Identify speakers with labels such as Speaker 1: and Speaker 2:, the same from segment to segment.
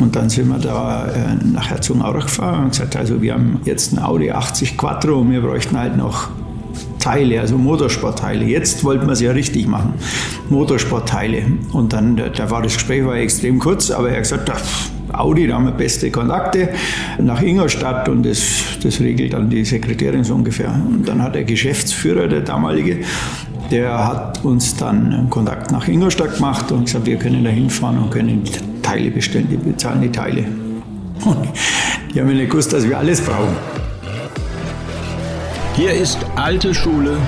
Speaker 1: Und dann sind wir da äh, nach Herzogenaurach gefahren und gesagt, also wir haben jetzt ein Audi 80 Quattro und wir bräuchten halt noch Teile, also Motorsportteile. Jetzt wollten wir es ja richtig machen, Motorsportteile. Und dann, da war das Gespräch war extrem kurz, aber er hat gesagt, Audi, da haben wir beste Kontakte nach Ingolstadt und das, das regelt dann die Sekretärin so ungefähr. Und dann hat der Geschäftsführer, der damalige, der hat uns dann Kontakt nach Ingolstadt gemacht und gesagt, wir können da hinfahren und können Teile bestellen, die bezahlen die Teile. Und die haben ja nicht gewusst, dass wir alles brauchen.
Speaker 2: Hier ist alte Schule,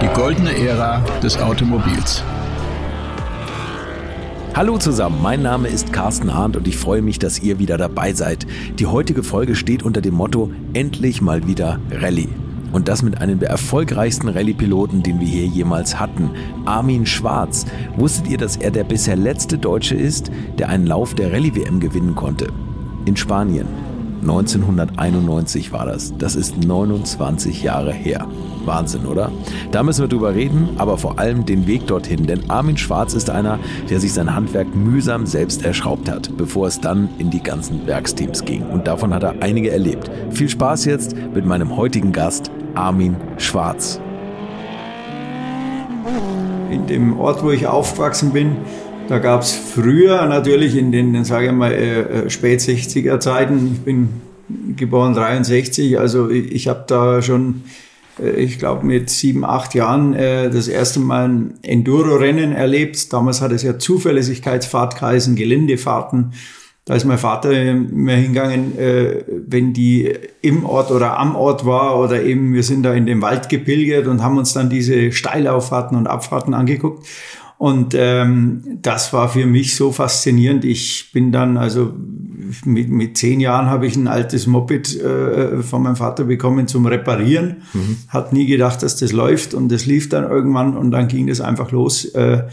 Speaker 2: die goldene Ära des Automobils.
Speaker 3: Hallo zusammen, mein Name ist Carsten Arndt und ich freue mich, dass ihr wieder dabei seid. Die heutige Folge steht unter dem Motto Endlich mal wieder Rallye. Und das mit einem der erfolgreichsten Rallye-Piloten, den wir hier jemals hatten, Armin Schwarz. Wusstet ihr, dass er der bisher letzte Deutsche ist, der einen Lauf der Rallye-WM gewinnen konnte? In Spanien. 1991 war das. Das ist 29 Jahre her. Wahnsinn, oder? Da müssen wir drüber reden, aber vor allem den Weg dorthin. Denn Armin Schwarz ist einer, der sich sein Handwerk mühsam selbst erschraubt hat, bevor es dann in die ganzen Werksteams ging. Und davon hat er einige erlebt. Viel Spaß jetzt mit meinem heutigen Gast, Armin Schwarz.
Speaker 1: In dem Ort, wo ich aufgewachsen bin, da gab es früher natürlich in den, sage ich mal, äh, äh spät 60er Zeiten, ich bin geboren 63, also ich, ich habe da schon, ich glaube mit sieben, acht Jahren äh, das erste Mal ein Enduro-Rennen erlebt. Damals hat es ja Zuverlässigkeitsfahrt geheißen, Geländefahrten. Da ist mein Vater immer hingegangen, äh, wenn die im Ort oder am Ort war oder eben wir sind da in den Wald gepilgert und haben uns dann diese Steilauffahrten und Abfahrten angeguckt. Und ähm, das war für mich so faszinierend. Ich bin dann, also mit, mit zehn Jahren habe ich ein altes Moped äh, von meinem Vater bekommen zum Reparieren. Mhm. Hat nie gedacht, dass das läuft und das lief dann irgendwann und dann ging das einfach los, äh,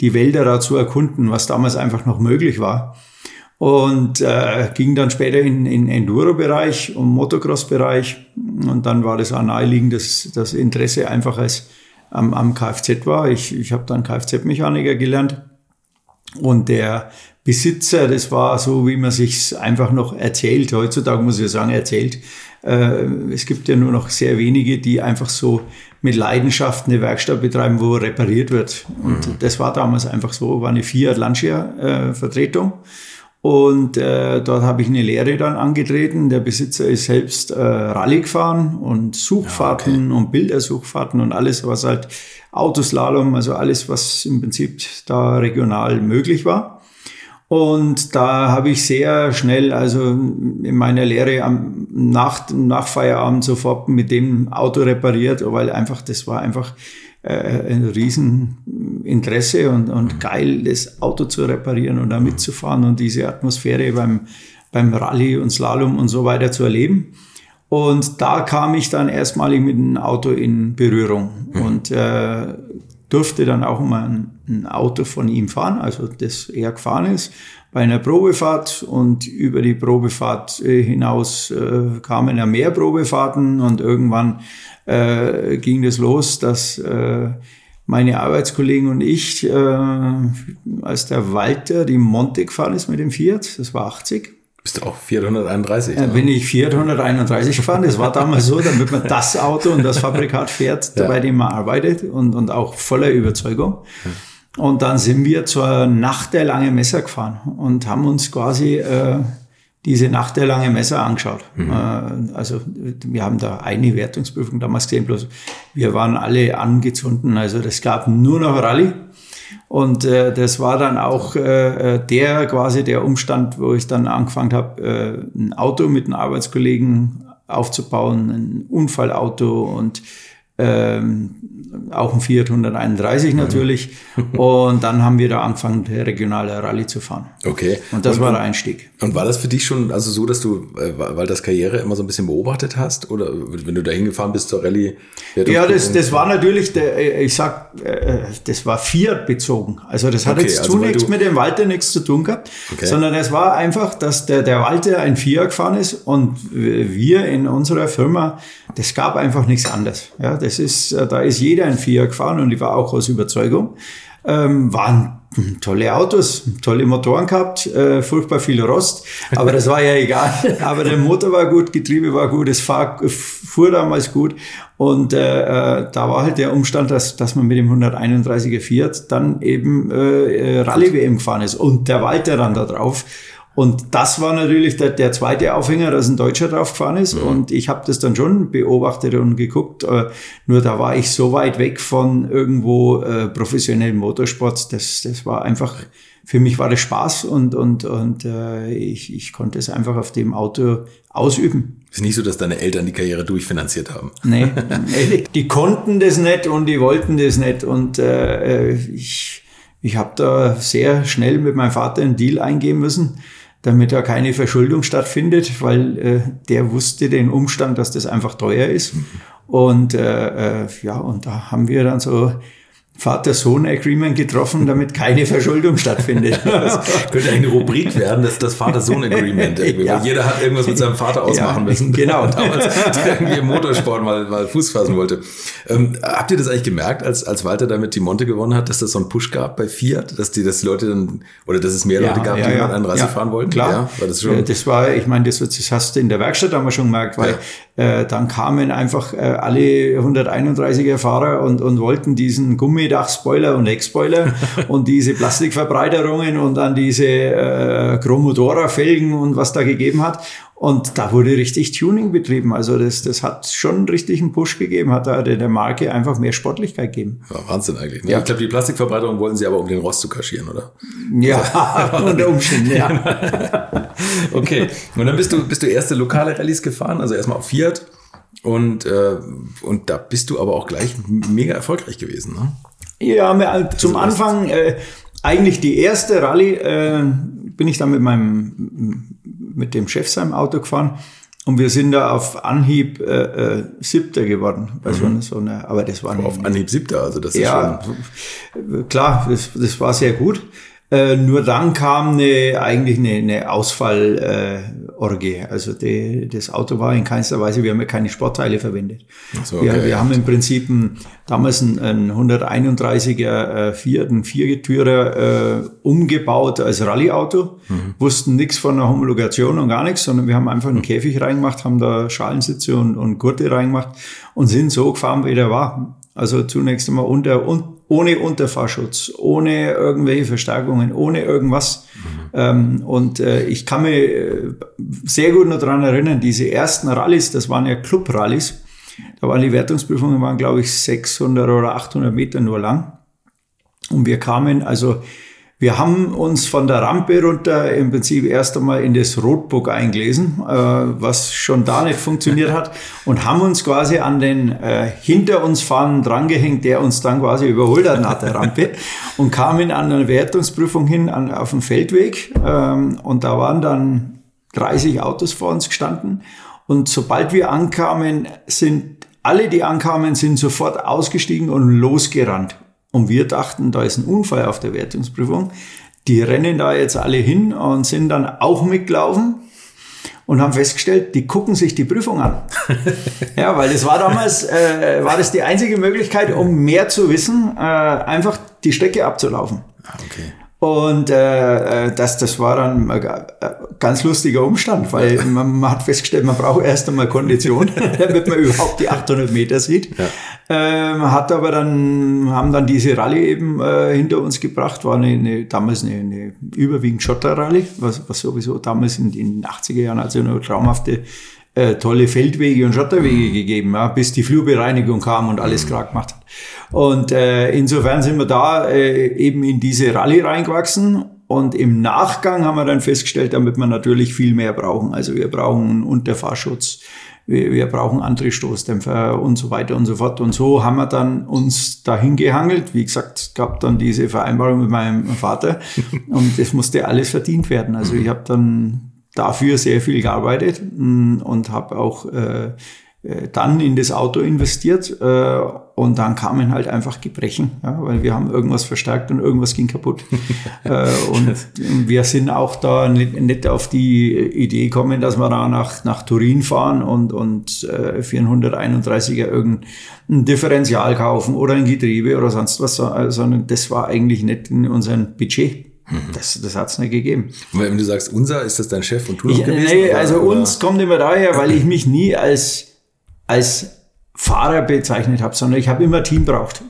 Speaker 1: die Wälder da zu erkunden, was damals einfach noch möglich war. Und äh, ging dann später in, in Enduro-Bereich und Motocross-Bereich. Und dann war das auch naheliegend, dass das Interesse einfach als am, am Kfz war. Ich, ich habe dann Kfz-Mechaniker gelernt. Und der Besitzer, das war so, wie man sich einfach noch erzählt. Heutzutage muss ich sagen, erzählt. Äh, es gibt ja nur noch sehr wenige, die einfach so mit Leidenschaft eine Werkstatt betreiben, wo repariert wird. Und mhm. das war damals einfach so, war eine Fiat Lancia-Vertretung. Äh, und äh, dort habe ich eine Lehre dann angetreten. Der Besitzer ist selbst äh, Rallye gefahren und Suchfahrten ja, okay. und Bildersuchfahrten und alles, was halt Autoslalom, also alles, was im Prinzip da regional möglich war. Und da habe ich sehr schnell, also in meiner Lehre am Nacht, nach Feierabend sofort mit dem Auto repariert, weil einfach, das war einfach äh, ein Rieseninteresse und, und mhm. geil, das Auto zu reparieren und da mitzufahren und diese Atmosphäre beim, beim Rallye und Slalom und so weiter zu erleben. Und da kam ich dann erstmalig mit dem Auto in Berührung mhm. und äh, durfte dann auch mal ein, ein, Auto von ihm fahren, also das er gefahren ist, bei einer Probefahrt und über die Probefahrt äh, hinaus äh, kamen ja mehr Probefahrten und irgendwann äh, ging es das los, dass äh, meine Arbeitskollegen und ich, äh, als der Walter die Monte gefahren ist mit dem Fiat, das war 80.
Speaker 3: Bist du auch 431?
Speaker 1: Äh, bin ich 431 gefahren. Das war damals so, damit man das Auto und das Fabrikat fährt, ja. bei dem man arbeitet und, und auch voller Überzeugung. Und dann sind wir zur Nacht der lange Messer gefahren und haben uns quasi äh, diese Nacht der lange Messer angeschaut. Mhm. Äh, also wir haben da eine Wertungsprüfung damals gesehen, bloß wir waren alle angezündet. Also das gab nur noch Rallye. Und äh, das war dann auch äh, äh, der quasi der Umstand, wo ich dann angefangen habe, äh, ein Auto mit einem Arbeitskollegen aufzubauen, ein Unfallauto und ähm, auch ein Fiat 131 natürlich. und dann haben wir da angefangen, regionale Rallye zu fahren.
Speaker 3: Okay.
Speaker 1: Und das und, war der Einstieg.
Speaker 3: Und war das für dich schon also so, dass du, äh, weil das Karriere immer so ein bisschen beobachtet hast? Oder wenn du da hingefahren bist zur Rallye?
Speaker 1: Ja, das, das war natürlich, der, äh, ich sag, äh, das war Fiat bezogen. Also das hat okay, jetzt also zunächst mit dem Walter nichts zu tun gehabt, okay. sondern es war einfach, dass der, der Walter ein Fiat gefahren ist und wir in unserer Firma, das gab einfach nichts anderes. Ja, das ist, da ist jeder ein Fiat gefahren und ich war auch aus Überzeugung. Ähm, waren tolle Autos, tolle Motoren gehabt, äh, furchtbar viel Rost, aber das war ja egal. Aber der Motor war gut, Getriebe war gut, es fahr, fuhr damals gut und äh, äh, da war halt der Umstand, dass, dass man mit dem 131er Fiat dann eben äh, Rallye-WM gefahren ist und der Walter dann da drauf. Und das war natürlich der, der zweite Aufhänger, dass ein Deutscher drauf gefahren ist. Mhm. Und ich habe das dann schon beobachtet und geguckt. Äh, nur da war ich so weit weg von irgendwo äh, professionellen Motorsport. Das, das war einfach, für mich war das Spaß und, und, und äh, ich, ich konnte es einfach auf dem Auto ausüben.
Speaker 3: Ist nicht so, dass deine Eltern die Karriere durchfinanziert haben.
Speaker 1: Nee, die konnten das nicht und die wollten das nicht. Und äh, ich, ich habe da sehr schnell mit meinem Vater einen Deal eingehen müssen damit da keine Verschuldung stattfindet, weil äh, der wusste den Umstand, dass das einfach teuer ist. Und äh, äh, ja, und da haben wir dann so Vater-Sohn-Agreement getroffen, damit keine Verschuldung stattfindet.
Speaker 3: Das könnte eine Rubrik werden, das, das Vater-Sohn-Agreement. Ja. Jeder hat irgendwas mit seinem Vater ausmachen ja, müssen.
Speaker 1: Genau.
Speaker 3: Damals irgendwie im Motorsport mal, mal Fuß fassen wollte. Ähm, habt ihr das eigentlich gemerkt, als, als Walter damit die Monte gewonnen hat, dass das so einen Push gab bei Fiat, dass die, dass die Leute dann, oder dass es mehr ja, Leute gab, die ja, einen Racing fahren wollten?
Speaker 1: Klar. War das, schon das war, ich meine, das, das hast du in der Werkstatt damals schon gemerkt, weil äh, dann kamen einfach äh, alle 131er Fahrer und, und wollten diesen Gummidach-Spoiler und Heckspoiler und diese Plastikverbreiterungen und dann diese äh, Chromodora-Felgen und was da gegeben hat. Und da wurde richtig Tuning betrieben. Also das, das hat schon richtig einen Push gegeben, hat da der Marke einfach mehr Sportlichkeit gegeben.
Speaker 3: Ja, Wahnsinn eigentlich. Ne? Ja. Ich glaube, die Plastikverbreiterung wollten sie aber, um den Rost zu kaschieren, oder?
Speaker 1: Ja, unter Umständen, ja.
Speaker 3: okay. Und dann bist du, bist du erste lokale Rallyes gefahren, also erstmal auf Fiat. Und, äh, und da bist du aber auch gleich mega erfolgreich gewesen, ne?
Speaker 1: Ja, zum also Anfang äh, eigentlich die erste Rallye äh, bin ich dann mit meinem mit dem Chef seinem Auto gefahren und wir sind da auf Anhieb äh, äh, Siebter geworden. Bei mhm. so, einer, aber das war
Speaker 3: aber auf Anhieb Siebter, also das ist
Speaker 1: ja, schon klar, das, das war sehr gut. Äh, nur dann kam eine, eigentlich eine, eine Ausfallorgie. Äh, also die, das Auto war in keinster Weise, wir haben ja keine Sportteile verwendet. So, okay. wir, wir haben im Prinzip ein, damals ein, ein 131er äh, Fiat, ein Viergetürer äh, umgebaut als Rallyeauto, mhm. wussten nichts von der Homologation und gar nichts, sondern wir haben einfach einen mhm. Käfig reingemacht, haben da Schalensitze und, und Gurte reingemacht und sind so gefahren, wie der war. Also zunächst einmal unter, un, ohne Unterfahrschutz, ohne irgendwelche Verstärkungen, ohne irgendwas. Mhm. Ähm, und äh, ich kann mich äh, sehr gut noch dran erinnern, diese ersten Rallyes, das waren ja Club-Rallyes. Da waren die Wertungsprüfungen, waren glaube ich 600 oder 800 Meter nur lang. Und wir kamen also wir haben uns von der Rampe runter im Prinzip erst einmal in das Rotbook eingelesen, äh, was schon da nicht funktioniert hat, und haben uns quasi an den äh, hinter uns fahrenden drangehängt, der uns dann quasi überholt hat nach der Rampe und kamen an eine Wertungsprüfung hin an, auf dem Feldweg. Ähm, und da waren dann 30 Autos vor uns gestanden. Und sobald wir ankamen, sind alle, die ankamen, sind sofort ausgestiegen und losgerannt. Und wir dachten, da ist ein Unfall auf der Wertungsprüfung. Die rennen da jetzt alle hin und sind dann auch mitgelaufen und haben festgestellt, die gucken sich die Prüfung an. ja, weil das war damals, äh, war das die einzige Möglichkeit, um mehr zu wissen, äh, einfach die Strecke abzulaufen.
Speaker 3: Ah, okay.
Speaker 1: Und äh, äh, das, das war dann ein ganz lustiger Umstand, weil man, man hat festgestellt, man braucht erst einmal Kondition, damit man überhaupt die 800 Meter sieht. Ja. Ähm, hat aber dann, haben dann diese Rallye eben äh, hinter uns gebracht, war eine, eine damals eine, eine überwiegend Schotter-Rallye, was, was sowieso damals in den 80er Jahren also eine traumhafte äh, tolle Feldwege und Schotterwege gegeben, ja, bis die Flurbereinigung kam und alles mhm. klar gemacht hat. Und äh, insofern sind wir da äh, eben in diese Rallye reingewachsen und im Nachgang haben wir dann festgestellt, damit wir natürlich viel mehr brauchen. Also wir brauchen Unterfahrschutz, wir, wir brauchen andere Stoßdämpfer und so weiter und so fort. Und so haben wir dann uns dahin gehangelt. Wie gesagt, es gab dann diese Vereinbarung mit meinem Vater und es musste alles verdient werden. Also ich habe dann dafür sehr viel gearbeitet mm, und habe auch äh, dann in das Auto investiert äh, und dann kamen halt einfach Gebrechen, ja, weil wir haben irgendwas verstärkt und irgendwas ging kaputt. äh, und wir sind auch da nicht, nicht, auf die Idee gekommen, dass wir da nach, nach Turin fahren und, und äh, für einen 131er irgendein Differential kaufen oder ein Getriebe oder sonst was, sondern das war eigentlich nicht in unserem Budget. Das, das hat es nicht gegeben.
Speaker 3: wenn du sagst, unser, ist das dein Chef und du
Speaker 1: ich, gewesen? Nee, also oder? uns kommt immer daher, weil ich mich nie als als Fahrer bezeichnet habe, sondern ich habe immer Team braucht.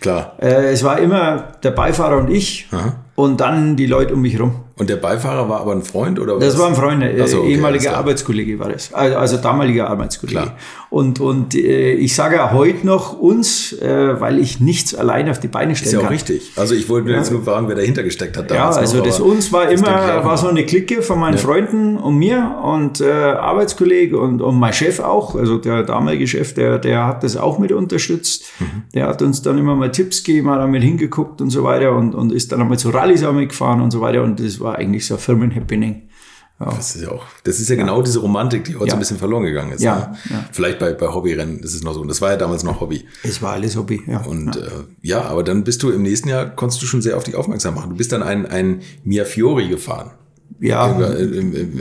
Speaker 3: Klar.
Speaker 1: Äh, es war immer der Beifahrer und ich Aha. und dann die Leute um mich rum.
Speaker 3: Und der Beifahrer war aber ein Freund oder was?
Speaker 1: Das war ein Freund, äh, so, okay, ehemaliger Arbeitskollege war das. Also, also damaliger Arbeitskollege. Klar. Und, und äh, ich sage ja heute noch uns, äh, weil ich nichts allein auf die Beine stellen kann.
Speaker 3: Ist ja auch richtig. Also ich wollte ja. jetzt nur fragen, wer dahinter gesteckt hat
Speaker 1: damals. Ja, also noch, das uns war immer, war so eine Clique von meinen ja. Freunden und mir und äh, Arbeitskollege und, und mein Chef auch. Also der damalige Chef, der, der hat das auch mit unterstützt. Mhm. Der hat uns dann immer mal Tipps gegeben, hat damit hingeguckt und so weiter und, und ist dann einmal zu Rallyes auch mitgefahren und so weiter. Und das war war eigentlich so ein Firmenhappening.
Speaker 3: Ja. Das ist ja auch, das ist ja, genau diese Romantik, die heute ja. so ein bisschen verloren gegangen ist.
Speaker 1: Ja. Ne? ja.
Speaker 3: Vielleicht bei, bei Hobbyrennen ist es noch so. Und das war ja damals noch Hobby.
Speaker 1: Es war alles Hobby, ja.
Speaker 3: Und ja. Äh, ja, aber dann bist du im nächsten Jahr, konntest du schon sehr auf dich aufmerksam machen. Du bist dann ein, ein Mia Fiori gefahren.
Speaker 1: Ja.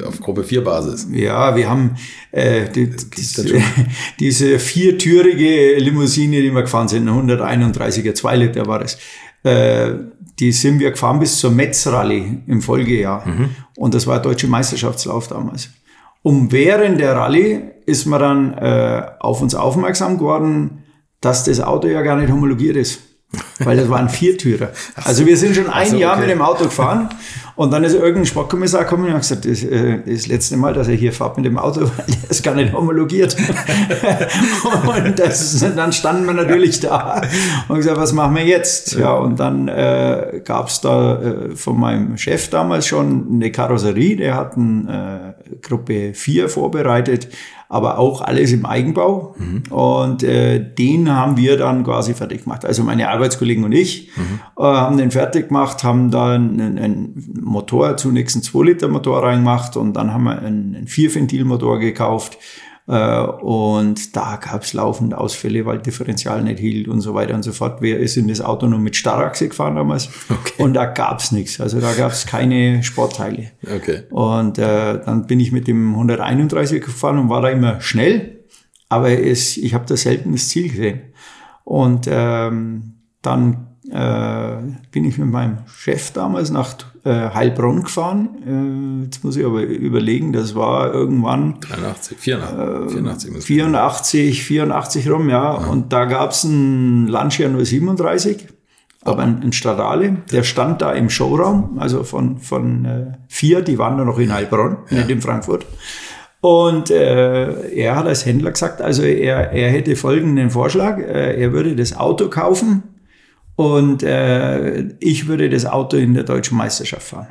Speaker 3: auf Gruppe 4 Basis.
Speaker 1: Ja, wir haben äh, die, diese, diese viertürige Limousine, die wir gefahren sind, 131er 2 Liter war das. Äh, die sind wir gefahren bis zur Metz-Rallye im Folgejahr. Mhm. Und das war der deutsche Meisterschaftslauf damals. Und während der Rallye ist man dann äh, auf uns aufmerksam geworden, dass das Auto ja gar nicht homologiert ist. Weil das war ein Viertürer. Also wir sind schon ein so, Jahr okay. mit dem Auto gefahren und dann ist irgendein Sportkommissar gekommen und hat gesagt, das, äh, das letzte Mal, dass er hier fährt mit dem Auto, der ist gar nicht homologiert. und das, dann standen wir natürlich da und gesagt, was machen wir jetzt? Ja, und dann äh, gab es da äh, von meinem Chef damals schon eine Karosserie, der hat eine äh, Gruppe 4 vorbereitet, aber auch alles im Eigenbau. Mhm. Und äh, den haben wir dann quasi fertig gemacht. Also meine Arbeitskollegen und ich mhm. äh, haben den fertig gemacht, haben dann einen, einen Motor, zunächst einen 2-Liter-Motor reingemacht und dann haben wir einen, einen Vierventilmotor gekauft äh, und da gab es laufend Ausfälle, weil Differential nicht hielt und so weiter und so fort. Wir sind das Auto nur mit Starrachse gefahren damals okay. und da gab es nichts. Also da gab es keine Sportteile.
Speaker 3: Okay.
Speaker 1: Und äh, dann bin ich mit dem 131 gefahren und war da immer schnell, aber es, ich habe da selten das Ziel gesehen. Und ähm, dann äh, bin ich mit meinem Chef damals nach äh, Heilbronn gefahren. Äh, jetzt muss ich aber überlegen, das war irgendwann
Speaker 3: 83, 84, 84,
Speaker 1: 84, 84 rum, ja. ja. Und da gab es einen Lancia 037, aber ein, ein Stradale, der stand da im Showraum, also von, von Fiat, die waren da noch in Heilbronn, ja. nicht in Frankfurt. Und äh, er hat als Händler gesagt, also er, er hätte folgenden Vorschlag, er würde das Auto kaufen, und äh, ich würde das Auto in der deutschen Meisterschaft fahren.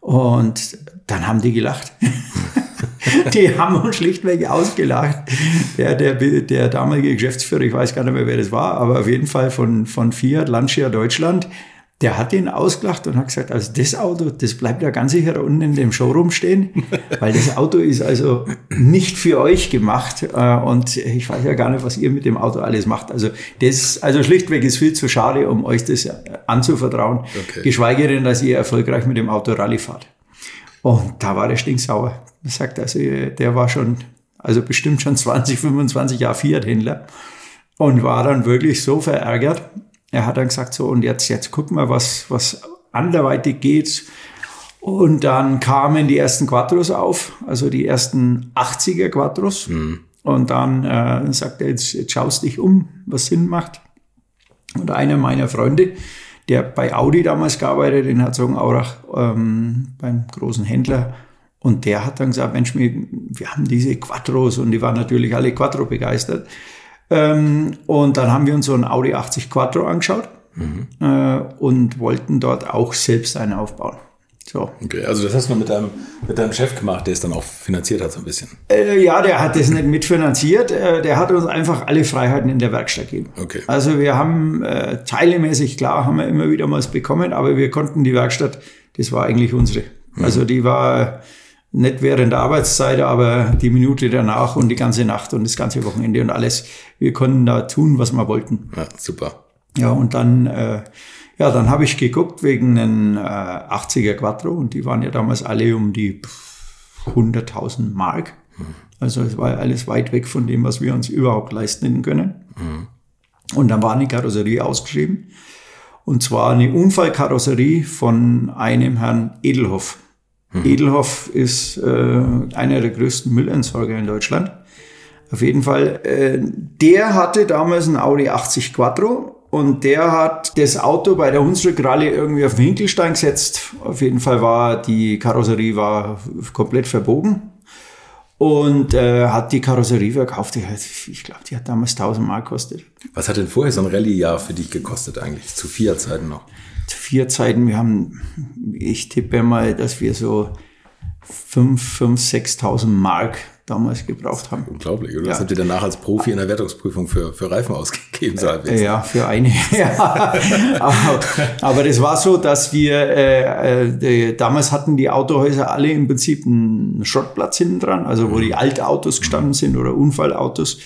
Speaker 1: Und dann haben die gelacht. die haben uns schlichtweg ausgelacht. Der, der, der damalige Geschäftsführer, ich weiß gar nicht mehr, wer das war, aber auf jeden Fall von, von Fiat Lancia Deutschland, der hat ihn ausgelacht und hat gesagt, also das Auto, das bleibt ja ganz sicher unten in dem Showroom stehen, weil das Auto ist also nicht für euch gemacht äh, und ich weiß ja gar nicht, was ihr mit dem Auto alles macht. Also das, also schlichtweg ist viel zu schade, um euch das anzuvertrauen, okay. geschweige denn, dass ihr erfolgreich mit dem Auto Rallye fahrt. Und da war der stinksauer. Er sagt also, der war schon, also bestimmt schon 20, 25 Jahre Fiat-Händler und war dann wirklich so verärgert, er hat dann gesagt, so, und jetzt, jetzt gucken wir, was, was anderweitig geht. Und dann kamen die ersten Quattros auf, also die ersten 80er Quattros. Mhm. Und dann äh, sagt er, jetzt, jetzt schaust dich um, was Sinn macht. Und einer meiner Freunde, der bei Audi damals gearbeitet in Herzogenaurach, ähm, beim großen Händler, und der hat dann gesagt, Mensch, wir, wir haben diese Quattros und die waren natürlich alle Quattro begeistert. Ähm, und dann haben wir uns so ein Audi 80 Quattro angeschaut mhm. äh, und wollten dort auch selbst einen aufbauen. So.
Speaker 3: Okay, also das hast du mit deinem, mit deinem Chef gemacht, der es dann auch finanziert hat so ein bisschen.
Speaker 1: Äh, ja, der hat das nicht mitfinanziert. Äh, der hat uns einfach alle Freiheiten in der Werkstatt gegeben.
Speaker 3: Okay.
Speaker 1: Also wir haben äh, teilemäßig, klar, haben wir immer wieder mal was bekommen, aber wir konnten die Werkstatt, das war eigentlich unsere. Mhm. Also die war Nicht während der Arbeitszeit, aber die Minute danach und die ganze Nacht und das ganze Wochenende und alles. Wir konnten da tun, was wir wollten.
Speaker 3: Ja, super.
Speaker 1: Ja, und dann, äh, ja, dann habe ich geguckt wegen einen äh, 80er Quattro und die waren ja damals alle um die 100.000 Mark. Also es war alles weit weg von dem, was wir uns überhaupt leisten können. Und dann war eine Karosserie ausgeschrieben. Und zwar eine Unfallkarosserie von einem Herrn Edelhoff. Edelhoff ist äh, einer der größten Müllentsorger in Deutschland. Auf jeden Fall, äh, der hatte damals ein Audi 80 Quattro und der hat das Auto bei der Hunsrückralle irgendwie auf den Hinkelstein gesetzt. Auf jeden Fall war die Karosserie war komplett verbogen und äh, hat die Karosserie verkauft. Die hat, ich glaube, die hat damals 1000 Mark gekostet.
Speaker 3: Was hat denn vorher so ein Rallye-Jahr für dich gekostet eigentlich? Zu vier Zeiten noch?
Speaker 1: Vier Zeiten, wir haben, ich tippe mal, dass wir so 5, 5, 6.000 Mark damals gebraucht haben.
Speaker 3: Unglaublich, oder?
Speaker 1: Ja.
Speaker 3: Was habt ihr danach als Profi in der Wertungsprüfung für, für Reifen ausgegeben? So halbwegs?
Speaker 1: Ja, für eine. ja. aber, aber das war so, dass wir äh, äh, damals hatten die Autohäuser alle im Prinzip einen Schrottplatz hinten dran, also wo die Altautos gestanden sind oder Unfallautos.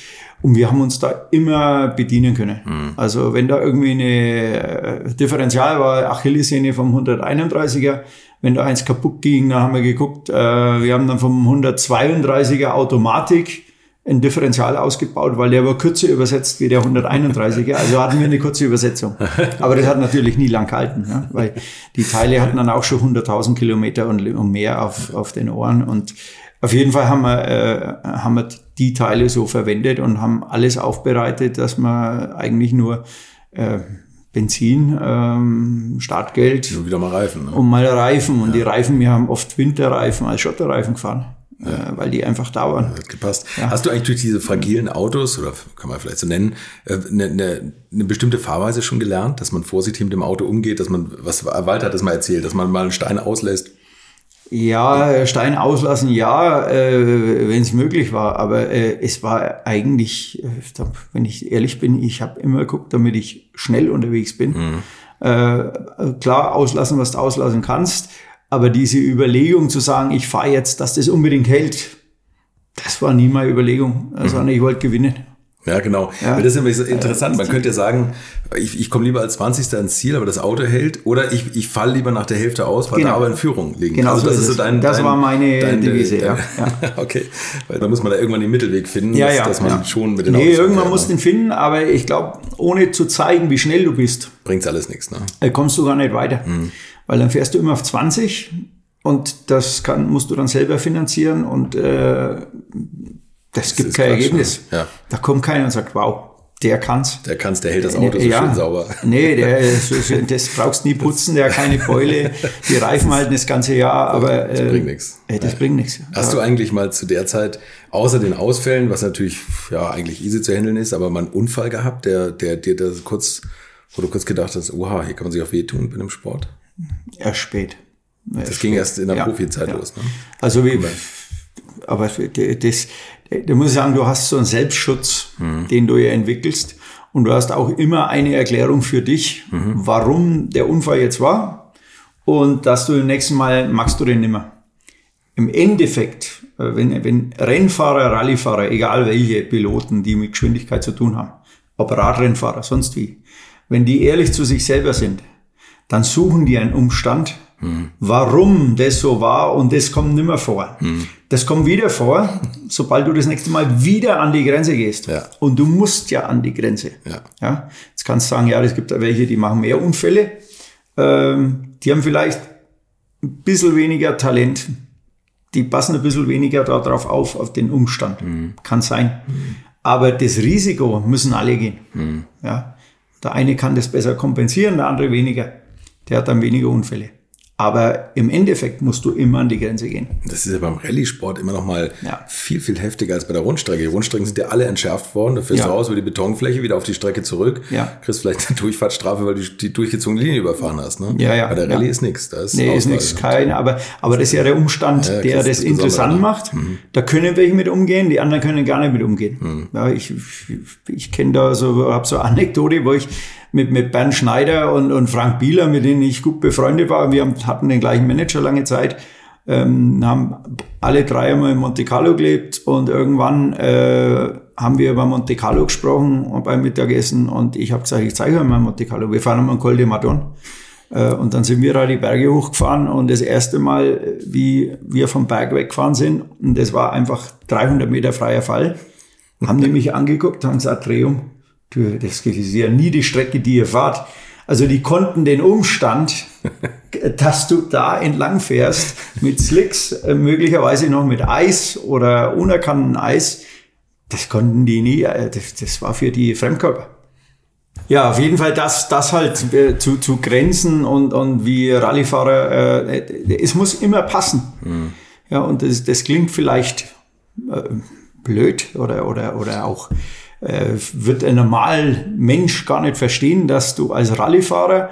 Speaker 1: Und wir haben uns da immer bedienen können. Also wenn da irgendwie eine äh, Differential war, Achillessehne vom 131er, wenn da eins kaputt ging, dann haben wir geguckt, äh, wir haben dann vom 132er Automatik ein Differential ausgebaut, weil der war kürzer übersetzt wie der 131er. Also hatten wir eine kurze Übersetzung. Aber das hat natürlich nie lang gehalten, ja, weil die Teile hatten dann auch schon 100.000 Kilometer und, und mehr auf, auf den Ohren. Und auf jeden Fall haben wir, äh, haben wir die Teile so verwendet und haben alles aufbereitet, dass man eigentlich nur äh, Benzin, ähm, Startgeld
Speaker 3: Nur wieder mal Reifen. Ne?
Speaker 1: und mal Reifen. Und die Reifen, wir haben oft Winterreifen als Schotterreifen gefahren, äh, weil die einfach da waren.
Speaker 3: Hat gepasst. Hast du eigentlich durch diese fragilen Autos, oder kann man vielleicht so nennen, äh, eine, eine, eine bestimmte Fahrweise schon gelernt, dass man vorsichtig mit dem Auto umgeht, dass man, was Walter hat das mal erzählt, dass man mal einen Stein auslässt?
Speaker 1: Ja, Stein auslassen, ja, äh, wenn es möglich war. Aber äh, es war eigentlich, äh, wenn ich ehrlich bin, ich habe immer geguckt, damit ich schnell unterwegs bin. Äh, klar, auslassen, was du auslassen kannst. Aber diese Überlegung zu sagen, ich fahre jetzt, dass das unbedingt hält, das war nie meine Überlegung. Sondern ich wollte gewinnen.
Speaker 3: Ja, genau.
Speaker 1: Ja.
Speaker 3: Das ist nämlich so interessant. Man könnte ja sagen, ich, ich komme lieber als 20. ins Ziel, aber das Auto hält. Oder ich, ich falle lieber nach der Hälfte aus, weil
Speaker 1: Genau.
Speaker 3: da aber in Führung liegen.
Speaker 1: Genau
Speaker 3: also
Speaker 1: so
Speaker 3: das
Speaker 1: ist
Speaker 3: ist so dein,
Speaker 1: Das
Speaker 3: dein,
Speaker 1: war meine
Speaker 3: dein,
Speaker 1: Devise,
Speaker 3: dein,
Speaker 1: ja,
Speaker 3: okay. Weil da muss man da irgendwann den Mittelweg finden,
Speaker 1: Ja,
Speaker 3: dass,
Speaker 1: ja.
Speaker 3: dass man
Speaker 1: ja.
Speaker 3: schon mit den
Speaker 1: Nee,
Speaker 3: Autos
Speaker 1: irgendwann du
Speaker 3: ne?
Speaker 1: ihn finden, aber ich glaube, ohne zu zeigen, wie schnell du bist,
Speaker 3: Bringt's alles nichts, ne?
Speaker 1: kommst du gar nicht weiter.
Speaker 3: Mhm.
Speaker 1: Weil dann fährst du immer auf 20 und das kann, musst du dann selber finanzieren und äh, das, gibt
Speaker 3: ist
Speaker 1: kein
Speaker 3: Quatsch,
Speaker 1: Ergebnis.
Speaker 3: ne? Ja.
Speaker 1: Da kommt keiner und sagt, wow, der kann's.
Speaker 3: Der kann's, der hält das Auto so
Speaker 1: Ja.
Speaker 3: schön sauber.
Speaker 1: Nee, der, das brauchst nie putzen, der hat keine Beule, die Reifen halten das ganze Jahr, aber
Speaker 3: Das
Speaker 1: äh,
Speaker 3: bringt nichts.
Speaker 1: äh, das bringt nichts.
Speaker 3: Hast du eigentlich mal zu der Zeit, außer den Ausfällen, was natürlich ja eigentlich easy zu handeln ist, aber mal einen Unfall gehabt, der, der dir das kurz, wo du kurz gedacht hast, oha, hier kann man sich auch wehtun bei einem Sport?
Speaker 1: Erst spät.
Speaker 3: Das ging erst in der Profizeit los, ne?
Speaker 1: Also wie, aber das, da muss ich sagen, du hast so einen Selbstschutz,
Speaker 3: Mhm.
Speaker 1: den du ja entwickelst. Und du hast auch immer eine Erklärung für dich,
Speaker 3: Mhm.
Speaker 1: warum der Unfall jetzt war. Und dass du im nächsten Mal magst du den nimmer. Im Endeffekt, äh, wenn, wenn Rennfahrer, Rallyefahrer, egal welche Piloten, die mit Geschwindigkeit zu tun haben, ob Radrennfahrer, sonst wie, wenn die ehrlich zu sich selber sind, dann suchen die einen Umstand, warum das so war und das kommt nimmer vor. Das kommt wieder vor, sobald du das nächste Mal wieder an die Grenze gehst.
Speaker 3: Ja.
Speaker 1: Und du musst ja an die Grenze.
Speaker 3: Ja.
Speaker 1: Ja, jetzt kannst du sagen, ja, es gibt da welche, die machen mehr Unfälle. Ähm, die haben vielleicht ein bisschen weniger Talent. Die passen ein bisschen weniger darauf auf, auf den Umstand. Kann sein. Aber das Risiko müssen alle gehen. Ja. Der eine kann das besser kompensieren, der andere weniger. Der hat dann weniger Unfälle. Aber im Endeffekt musst du immer an die Grenze gehen.
Speaker 3: Das ist ja beim Rallye-Sport immer noch mal
Speaker 1: Ja.
Speaker 3: viel, viel heftiger als bei der Rundstrecke. Die Rundstrecken sind ja alle entschärft worden. Da fährst
Speaker 1: Ja.
Speaker 3: du raus über die Betonfläche, wieder auf die Strecke zurück.
Speaker 1: Ja.
Speaker 3: Kriegst vielleicht eine Durchfahrtsstrafe, weil du die durchgezogene Linie überfahren hast. Ne?
Speaker 1: Ja, ja,
Speaker 3: Bei der Rallye
Speaker 1: ja.
Speaker 3: ist nichts. Da ist
Speaker 1: Nee, ist
Speaker 3: Auswahl.
Speaker 1: nichts, kein, aber, aber das ist ja der Umstand,
Speaker 3: Ja,
Speaker 1: der
Speaker 3: das ist
Speaker 1: interessant
Speaker 3: ne?
Speaker 1: macht. Da können welche mit umgehen, die anderen können gar nicht mit umgehen. Ja, ich ich kenne da so, habe so eine Anekdote, wo ich mit, mit Bernd Schneider und, und Frank Bieler, mit denen ich gut befreundet war, wir haben, hatten den gleichen Manager lange Zeit, ähm, haben alle drei einmal in Monte Carlo gelebt und irgendwann äh, haben wir über Monte Carlo gesprochen beim Mittagessen und ich habe gesagt, ich zeige euch mal Monte Carlo. Wir fahren mal Col de Madon. Äh, und dann sind wir da die Berge hochgefahren und das erste Mal, wie wir vom Berg weggefahren sind, und das war einfach 300 Meter freier Fall, haben die mich angeguckt, haben gesagt, Dreum, du, das ist ja nie die Strecke, die ihr fahrt. Also die konnten den Umstand, dass du da entlang fährst mit Slicks, äh, möglicherweise noch mit Eis oder unerkannten Eis, das konnten die nie, äh, das, das war für die Fremdkörper. Ja, auf jeden Fall das, das halt äh, zu, zu Grenzen und, und wie Rallyefahrer, äh, es muss immer passen. Mhm. Ja, und das, das klingt vielleicht äh, blöd oder, oder, oder auch äh, wird ein normal Mensch gar nicht verstehen, dass du als Rallyefahrer,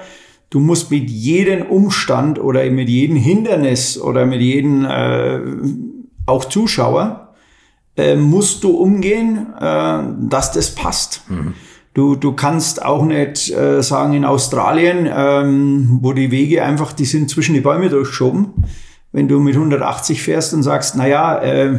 Speaker 1: du musst mit jedem Umstand oder mit jedem Hindernis oder mit jedem äh, auch Zuschauer, äh, musst du umgehen, äh, dass das passt. Mhm. Du, du kannst auch nicht äh, sagen, in Australien, ähm, wo die Wege einfach, die sind zwischen die Bäume durchgeschoben. Wenn du mit 180 fährst und sagst, naja, äh,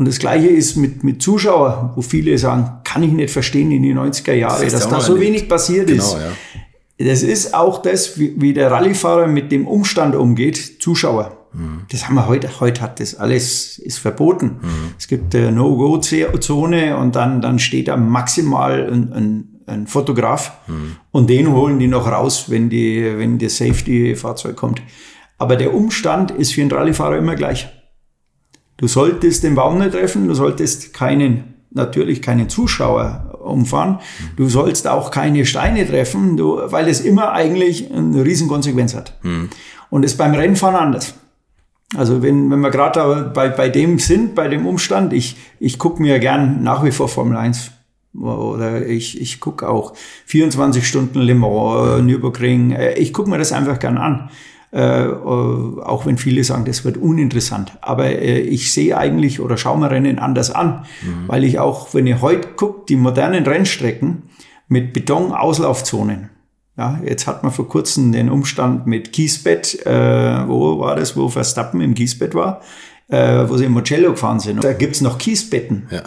Speaker 1: Und das Gleiche ist mit, mit Zuschauern, wo viele sagen, kann ich nicht verstehen in die 90er Jahre, das dass da so wenig passiert genau, ist. Ja. Das ist auch das, wie, wie der Rallyefahrer mit dem Umstand umgeht, Zuschauer. Mhm. Das haben wir heute, heute hat das alles, ist verboten. Mhm. Es gibt eine No-Go-Zone und dann, dann steht da maximal ein, ein, ein Fotograf mhm. und den holen die noch raus, wenn die, wenn das Safety-Fahrzeug kommt. Aber der Umstand ist für einen Rallyefahrer immer gleich. Du solltest den Baum nicht treffen, du solltest keinen, natürlich keinen Zuschauer umfahren, du sollst auch keine Steine treffen, du, weil es immer eigentlich eine riesen Konsequenz hat. Mhm. Und ist beim Rennfahren anders. Also wenn, wenn wir gerade bei, bei dem sind, bei dem Umstand, ich, ich gucke mir gern nach wie vor Formel 1 oder ich, ich gucke auch 24 Stunden Le Mans, Nürburgring, äh, ich gucke mir das einfach gern an. Äh, äh, auch wenn viele sagen, das wird uninteressant. Aber äh, ich sehe eigentlich oder schaue mir Rennen anders an, mhm. weil ich auch, wenn ihr heute guckt, die modernen Rennstrecken mit Betonauslaufzonen. Ja, jetzt hat man vor kurzem den Umstand mit Kiesbett, äh, wo war das, wo Verstappen im Kiesbett war, äh, wo sie im Mugello gefahren sind. Da gibt's noch Kiesbetten. Ja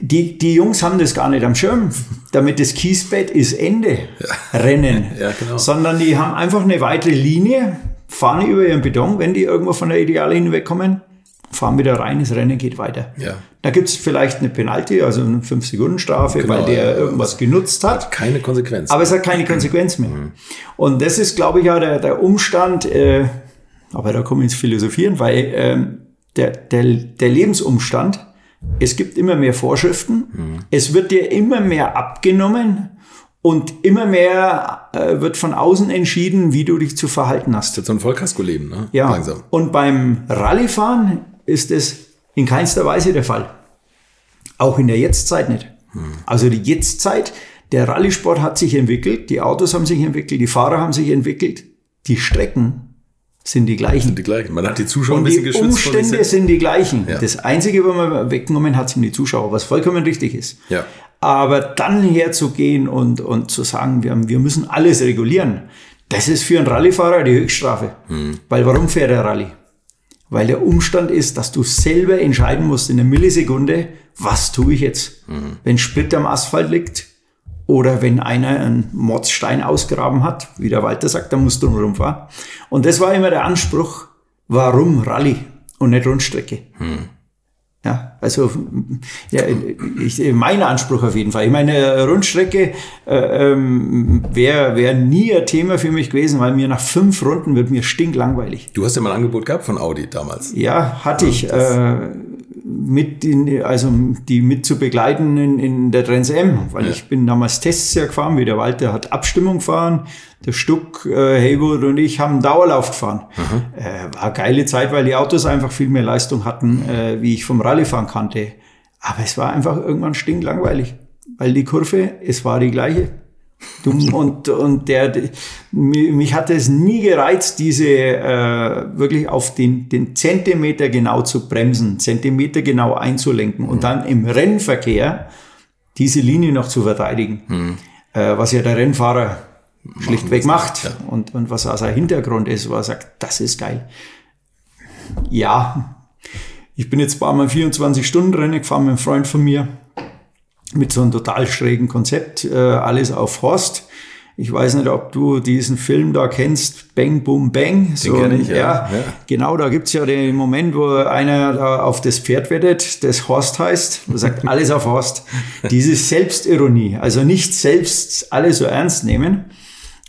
Speaker 1: die, die Jungs haben das gar nicht am Schirm, damit das Kiesbett ist Ende ja. Rennen, ja, genau. sondern die haben einfach eine weitere Linie fahren über ihren Beton, wenn die irgendwo von der Ideallinie wegkommen, fahren wieder rein, das Rennen geht weiter.
Speaker 3: Ja.
Speaker 1: Da gibt's vielleicht eine Penalty, also eine 5-Sekunden-Strafe,
Speaker 3: Genau,
Speaker 1: weil der irgendwas genutzt hat.
Speaker 3: Keine Konsequenz.
Speaker 1: Aber es hat keine Konsequenz mehr. Und das ist, glaube ich, ja der, der Umstand, äh, aber da komme ich ins Philosophieren, weil ähm, der, der, der Lebensumstand, es gibt immer mehr Vorschriften, es wird dir immer mehr abgenommen und immer mehr äh, wird von außen entschieden, wie du dich zu verhalten hast.
Speaker 3: das ist so ein Vollkasko-Leben, ne?
Speaker 1: Ja.
Speaker 3: Langsam.
Speaker 1: Und beim Rallyefahren ist es in keinster Weise der Fall. Auch in der Jetztzeit nicht. Also die Jetztzeit, der Rallye-Sport hat sich entwickelt, die Autos haben sich entwickelt, die Fahrer haben sich entwickelt, die Strecken sind die gleichen.
Speaker 3: Die gleichen. Man hat die Zuschauer ein
Speaker 1: Und
Speaker 3: bisschen
Speaker 1: die
Speaker 3: geschützt. sich
Speaker 1: Umstände sind die gleichen.
Speaker 3: Ja.
Speaker 1: Das Einzige, was man weggenommen hat, sind die Zuschauer, was vollkommen richtig ist.
Speaker 3: Ja.
Speaker 1: Aber dann herzugehen und, und zu sagen, wir, haben- wir müssen alles regulieren, das ist für einen Rallyefahrer die Höchststrafe.
Speaker 3: Hm.
Speaker 1: Weil warum fährt er Rallye? Weil der Umstand ist, dass du selber entscheiden musst in einer Millisekunde, was tue ich jetzt?
Speaker 3: Hm.
Speaker 1: Wenn Sprit am Asphalt liegt oder wenn einer einen Motzstein ausgraben hat, wie der Walter sagt, dann musst du rumfahren. Und das war immer der Anspruch, warum Rallye und nicht Rundstrecke? Ja, also ja, ich, mein Anspruch auf jeden Fall. Ich meine, Rundstrecke äh, ähm, wäre wär nie ein Thema für mich gewesen, weil mir nach fünf Runden wird mir stinklangweilig.
Speaker 3: Du hast ja mal ein Angebot gehabt von Audi damals.
Speaker 1: Ja, hatte ich. Äh, mit in, also die mit zu begleiten in, in der Trans M, weil ich bin damals Tests ja gefahren, wie der Walter hat Abstimmung gefahren, der Stuck, äh, Haywood und ich haben Dauerlauf gefahren. Äh, war eine geile Zeit, weil die Autos einfach viel mehr Leistung hatten, äh, wie ich vom Rallyefahren kannte. Aber es war einfach irgendwann stinklangweilig, weil die Kurve, es war die gleiche. Dumm und, und der, der, mi- mich hat es nie gereizt, diese äh, wirklich auf den, den Zentimeter genau zu bremsen, Zentimeter genau einzulenken und dann im Rennverkehr diese Linie noch zu verteidigen, äh, was ja der Rennfahrer schlichtweg macht und, und was also ein Hintergrund ist, wo er sagt, das ist geil. Ja, ich bin jetzt ein paar Mal 24-Stunden-Rennen gefahren mit einem Freund von mir mit so einem total schrägen Konzept, äh, alles auf Horst. Ich weiß nicht, ob du diesen Film da kennst, Bang Boom Bang. So,
Speaker 3: kenn ich, ja. Ja.
Speaker 1: Genau, da gibt's ja den Moment, wo einer da auf das Pferd wettet, das Horst heißt, und sagt, alles auf Horst. Diese Selbstironie, also nicht selbst alles so ernst nehmen.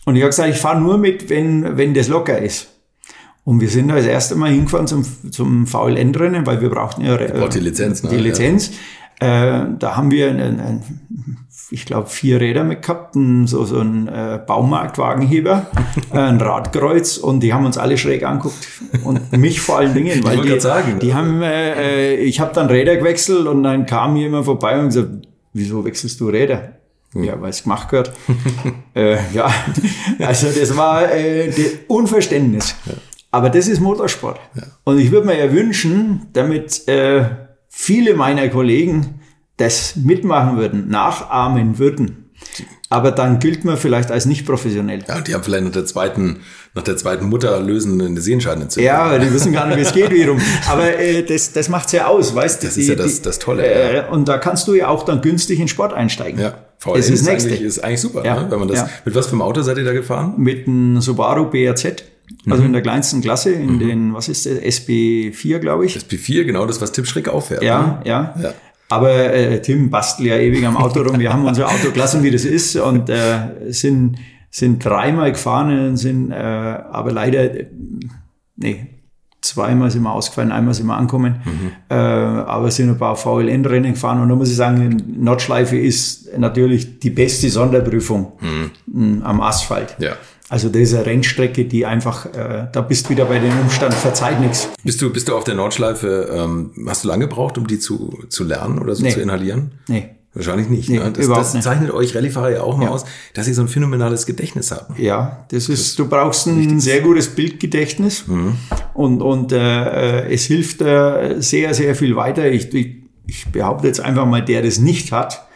Speaker 1: Und ich habe gesagt, ich fahre nur mit, wenn, wenn das locker ist. Und wir sind da das erste Mal hingefahren zum, zum VLN-Rennen, weil wir brauchten ja äh,
Speaker 3: die Lizenz, ne?
Speaker 1: Die Lizenz. Äh, da haben wir, einen, einen, ich glaube, vier Räder mit gehabt, ein, so, so ein äh, Baumarktwagenheber, äh, ein Radkreuz und die haben uns alle schräg anguckt. Und mich vor allen Dingen, weil die,
Speaker 3: sagen,
Speaker 1: die
Speaker 3: also-
Speaker 1: haben, äh, äh, ich habe dann Räder gewechselt und dann kam jemand vorbei und gesagt, wieso wechselst du Räder? Ja, weil es gemacht gehört. äh, ja, also das war äh, Unverständnis. Aber das ist Motorsport. Und ich würde mir ja wünschen, damit äh, viele meiner Kollegen das mitmachen würden, nachahmen würden. Aber dann gilt man vielleicht als nicht professionell.
Speaker 3: Ja, die haben vielleicht nach der zweiten, nach der zweiten Mutter lösen eine Sehenscheidenentzündung.
Speaker 1: Ja, die wissen gar nicht, wie es geht wiederum. Aber äh, das, das macht's ja aus, weißt du?
Speaker 3: Das ist ja das- das Tolle,
Speaker 1: Äh, Und da kannst du ja auch dann günstig in Sport einsteigen.
Speaker 3: Ja, VLN
Speaker 1: ist
Speaker 3: eigentlich,
Speaker 1: Nächste.
Speaker 3: ist eigentlich super,
Speaker 1: Ja,
Speaker 3: ne? wenn man das.
Speaker 1: ja.
Speaker 3: Mit was für einem Auto seid ihr da gefahren?
Speaker 1: Mit einem Subaru BRZ, also
Speaker 3: Mhm.
Speaker 1: in der kleinsten Klasse, in den, was ist das, SB4, glaube ich.
Speaker 3: SP4, genau das, was Tim Schrick auffährt.
Speaker 1: Ja,
Speaker 3: ne?
Speaker 1: ja.
Speaker 3: Ja.
Speaker 1: Aber äh, Tim bastelt ja ewig am Auto rum. Wir haben unser Auto gelassen, wie das ist, und äh, sind, sind dreimal gefahren, sind äh, aber leider, nee, zweimal sind wir ausgefallen, einmal sind wir angekommen, äh, aber sind ein paar VLN-Rennen gefahren. Und da muss ich sagen, Nordschleife ist natürlich die beste Sonderprüfung mh, am Asphalt.
Speaker 3: Ja.
Speaker 1: Also das ist eine Rennstrecke, die einfach, äh, da bist du wieder bei dem Umstand, verzeiht nichts.
Speaker 3: Bist du, bist du auf der Nordschleife, ähm, hast du lange gebraucht, um die zu, zu lernen oder so
Speaker 1: Nee.
Speaker 3: zu inhalieren?
Speaker 1: Nee.
Speaker 3: Wahrscheinlich nicht.
Speaker 1: Nee,
Speaker 3: ne? Das, das
Speaker 1: nicht.
Speaker 3: zeichnet euch Rallyefahrer ja auch mal
Speaker 1: Ja.
Speaker 3: aus, dass ihr so ein phänomenales Gedächtnis habt.
Speaker 1: Ja, das ist, du brauchst ein sehr gutes Bildgedächtnis und, und äh, es hilft äh, sehr, sehr viel weiter. Ich, ich, ich behaupte jetzt einfach mal, der das nicht hat,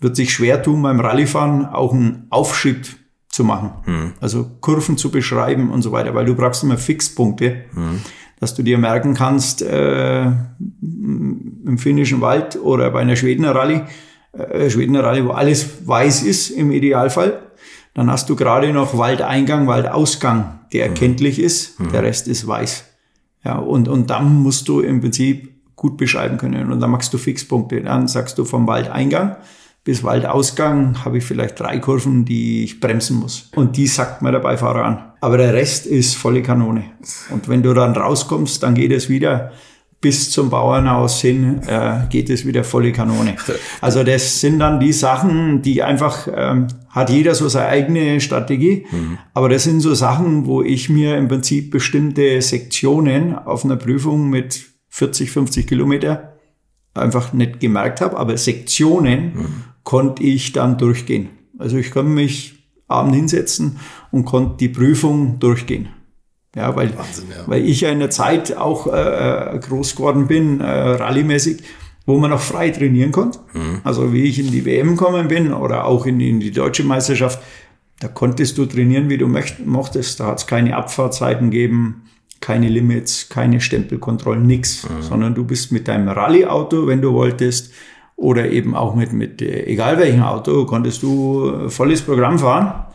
Speaker 1: wird sich schwer tun, beim Rallyfahren auch einen Aufschritt zu machen. Also Kurven zu beschreiben und so weiter, weil du brauchst immer Fixpunkte, dass du dir merken kannst, äh, im finnischen Wald oder bei einer Schwedener Rallye, äh, Schwedener Rallye, wo alles weiß ist im Idealfall, dann hast du gerade noch Waldeingang, Waldausgang, der erkenntlich ist, der Rest ist weiß. Ja, und, und dann musst du im Prinzip gut beschreiben können. Und dann machst du Fixpunkte. Dann sagst du vom Waldeingang bis Waldausgang habe ich vielleicht drei Kurven, die ich bremsen muss. Und die sagt mir der Beifahrer an. Aber der Rest ist volle Kanone. Und wenn du dann rauskommst, dann geht es wieder bis zum Bauernhaus hin, äh, geht es wieder volle Kanone. Also das sind dann die Sachen, die einfach, ähm, hat jeder so seine eigene Strategie. Mhm. Aber das sind so Sachen, wo ich mir im Prinzip bestimmte Sektionen auf einer Prüfung mit 40, 50 Kilometer einfach nicht gemerkt habe, aber Sektionen mhm. Konnte ich dann durchgehen. Also ich konnte mich abend hinsetzen und konnte die Prüfung durchgehen. Ja, weil, Wahnsinn, ja. weil ich ja in der Zeit auch äh, groß geworden bin, äh, rallymäßig, wo man noch frei trainieren konnte. Mhm. Also wie ich in die WM gekommen bin oder auch in, in die deutsche Meisterschaft, da konntest du trainieren, wie du möcht, mochtest. Da hat es keine Abfahrtzeiten gegeben keine Limits, keine Stempelkontrollen, nix, mhm. sondern du bist mit deinem Rallye-Auto, wenn du wolltest, oder eben auch mit, mit äh, egal welchem Auto, konntest du äh, volles Programm fahren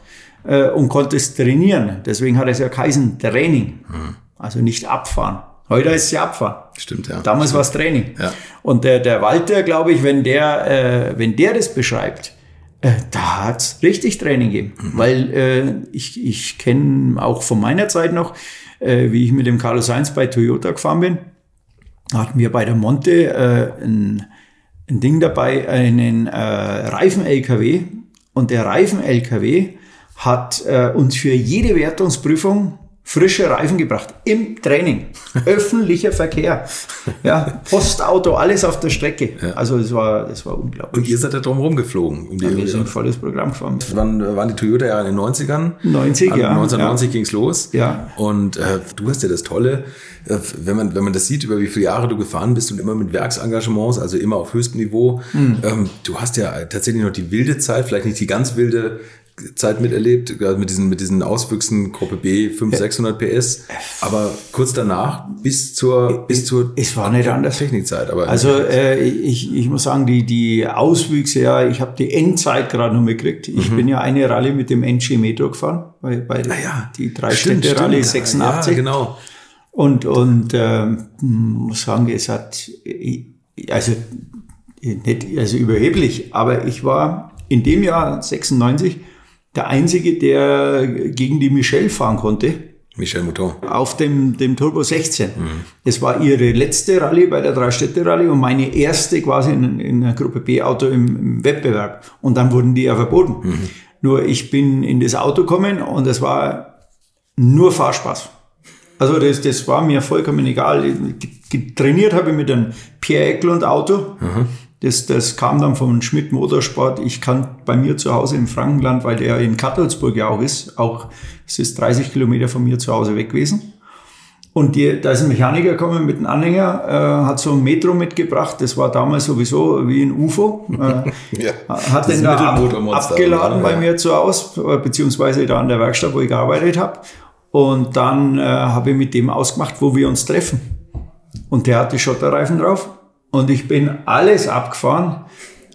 Speaker 1: äh, und konntest trainieren. Deswegen hat es ja geheißen Training, mhm. also nicht abfahren. Heute ist es ja abfahren.
Speaker 3: Stimmt, ja.
Speaker 1: Damals war es Training. Ja. Und der, der Walter, glaube ich, wenn der, äh, wenn der das beschreibt, äh, da hat's richtig Training gegeben. Mhm. Weil äh, ich, ich kenne auch von meiner Zeit noch, äh, wie ich mit dem Carlos Sainz bei Toyota gefahren bin, hatten wir bei der Monte äh, ein, ein Ding dabei, einen äh, Reifen-LKW. Und der Reifen-LKW hat äh, uns für jede Wertungsprüfung frische Reifen gebracht im Training. Öffentlicher Verkehr. Ja, Postauto, alles auf der Strecke. Ja. Also das war, das war unglaublich.
Speaker 3: Und ihr seid da drum rumgeflogen?
Speaker 1: Um ja, wir sind ein volles Programm gefahren.
Speaker 3: Wann waren die Toyota ja in den 90ern?
Speaker 1: 90, ja.
Speaker 3: 1990 ja. ging's los.
Speaker 1: Ja.
Speaker 3: Und äh, du hast ja das Tolle, äh, wenn man, wenn man das sieht, über wie viele Jahre du gefahren bist und immer mit Werksengagements, also immer auf höchstem Niveau. Mhm. Ähm, du hast ja tatsächlich noch die wilde Zeit, vielleicht nicht die ganz wilde Zeit miterlebt, mit diesen, mit diesen Auswüchsen Gruppe B 500, 600 PS. Aber kurz danach bis zur, bis zur
Speaker 1: es war nicht anders.
Speaker 3: Technikzeit. Aber
Speaker 1: also äh, ich, ich muss sagen, die, die Auswüchse, ja, ich habe die Endzeit gerade noch mitgekriegt. Ich mhm. bin ja eine Rallye mit dem NG Metro gefahren, bei, bei
Speaker 3: ah, ja.
Speaker 1: die drei Städte Rallye 86.
Speaker 3: Ja, genau.
Speaker 1: Und, und äh, muss sagen, es hat, also nicht also überheblich, aber ich war in dem Jahr 96 der Einzige, der gegen die Michelle fahren konnte.
Speaker 3: Michelle Mouton.
Speaker 1: Auf dem, dem Turbo 16. Mhm. Es war ihre letzte Rallye bei der Drei-Städte-Rallye und meine erste quasi in, in einer Gruppe B-Auto im, im, Wettbewerb. Und dann wurden die ja verboten. Mhm. Nur ich bin in das Auto gekommen und es war nur Fahrspaß. Also das, das war mir vollkommen egal. Trainiert habe ich mit einem Pierre Eklund Auto. Mhm. Das, das kam dann vom Schmidt Motorsport. Ich kann bei mir zu Hause im Frankenland, weil der in Kattelsburg ja auch ist, auch es ist 30 Kilometer von mir zu Hause weg gewesen. Und die, da ist ein Mechaniker gekommen mit einem Anhänger, äh, hat so ein Metro mitgebracht. Das war damals sowieso wie ein UFO. Äh, ja, hat den da ab, abgeladen ja. bei mir zu Hause, äh, beziehungsweise da an der Werkstatt, wo ich gearbeitet habe. Und dann äh, habe ich mit dem ausgemacht, wo wir uns treffen. Und der hatte Schotterreifen drauf. Und ich bin alles abgefahren,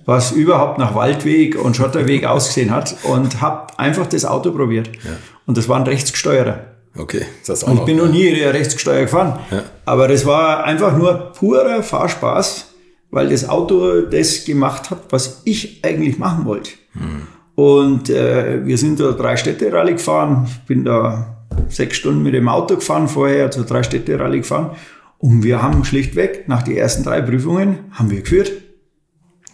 Speaker 1: was überhaupt nach Waldweg und Schotterweg ausgesehen hat und habe einfach das Auto probiert. Ja. Und das war ein rechtsgesteuerter.
Speaker 3: Okay,
Speaker 1: das auch Und ich bin noch nie rechtsgesteuert gefahren. Ja. Aber das war einfach nur purer Fahrspaß, weil das Auto das gemacht hat, was ich eigentlich machen wollte. Hm. Und äh, wir sind da drei Städte Rallye gefahren. Ich bin da sechs Stunden mit dem Auto gefahren vorher, zur drei Städte Rallye gefahren. Und wir haben schlichtweg nach den ersten drei Prüfungen haben wir geführt.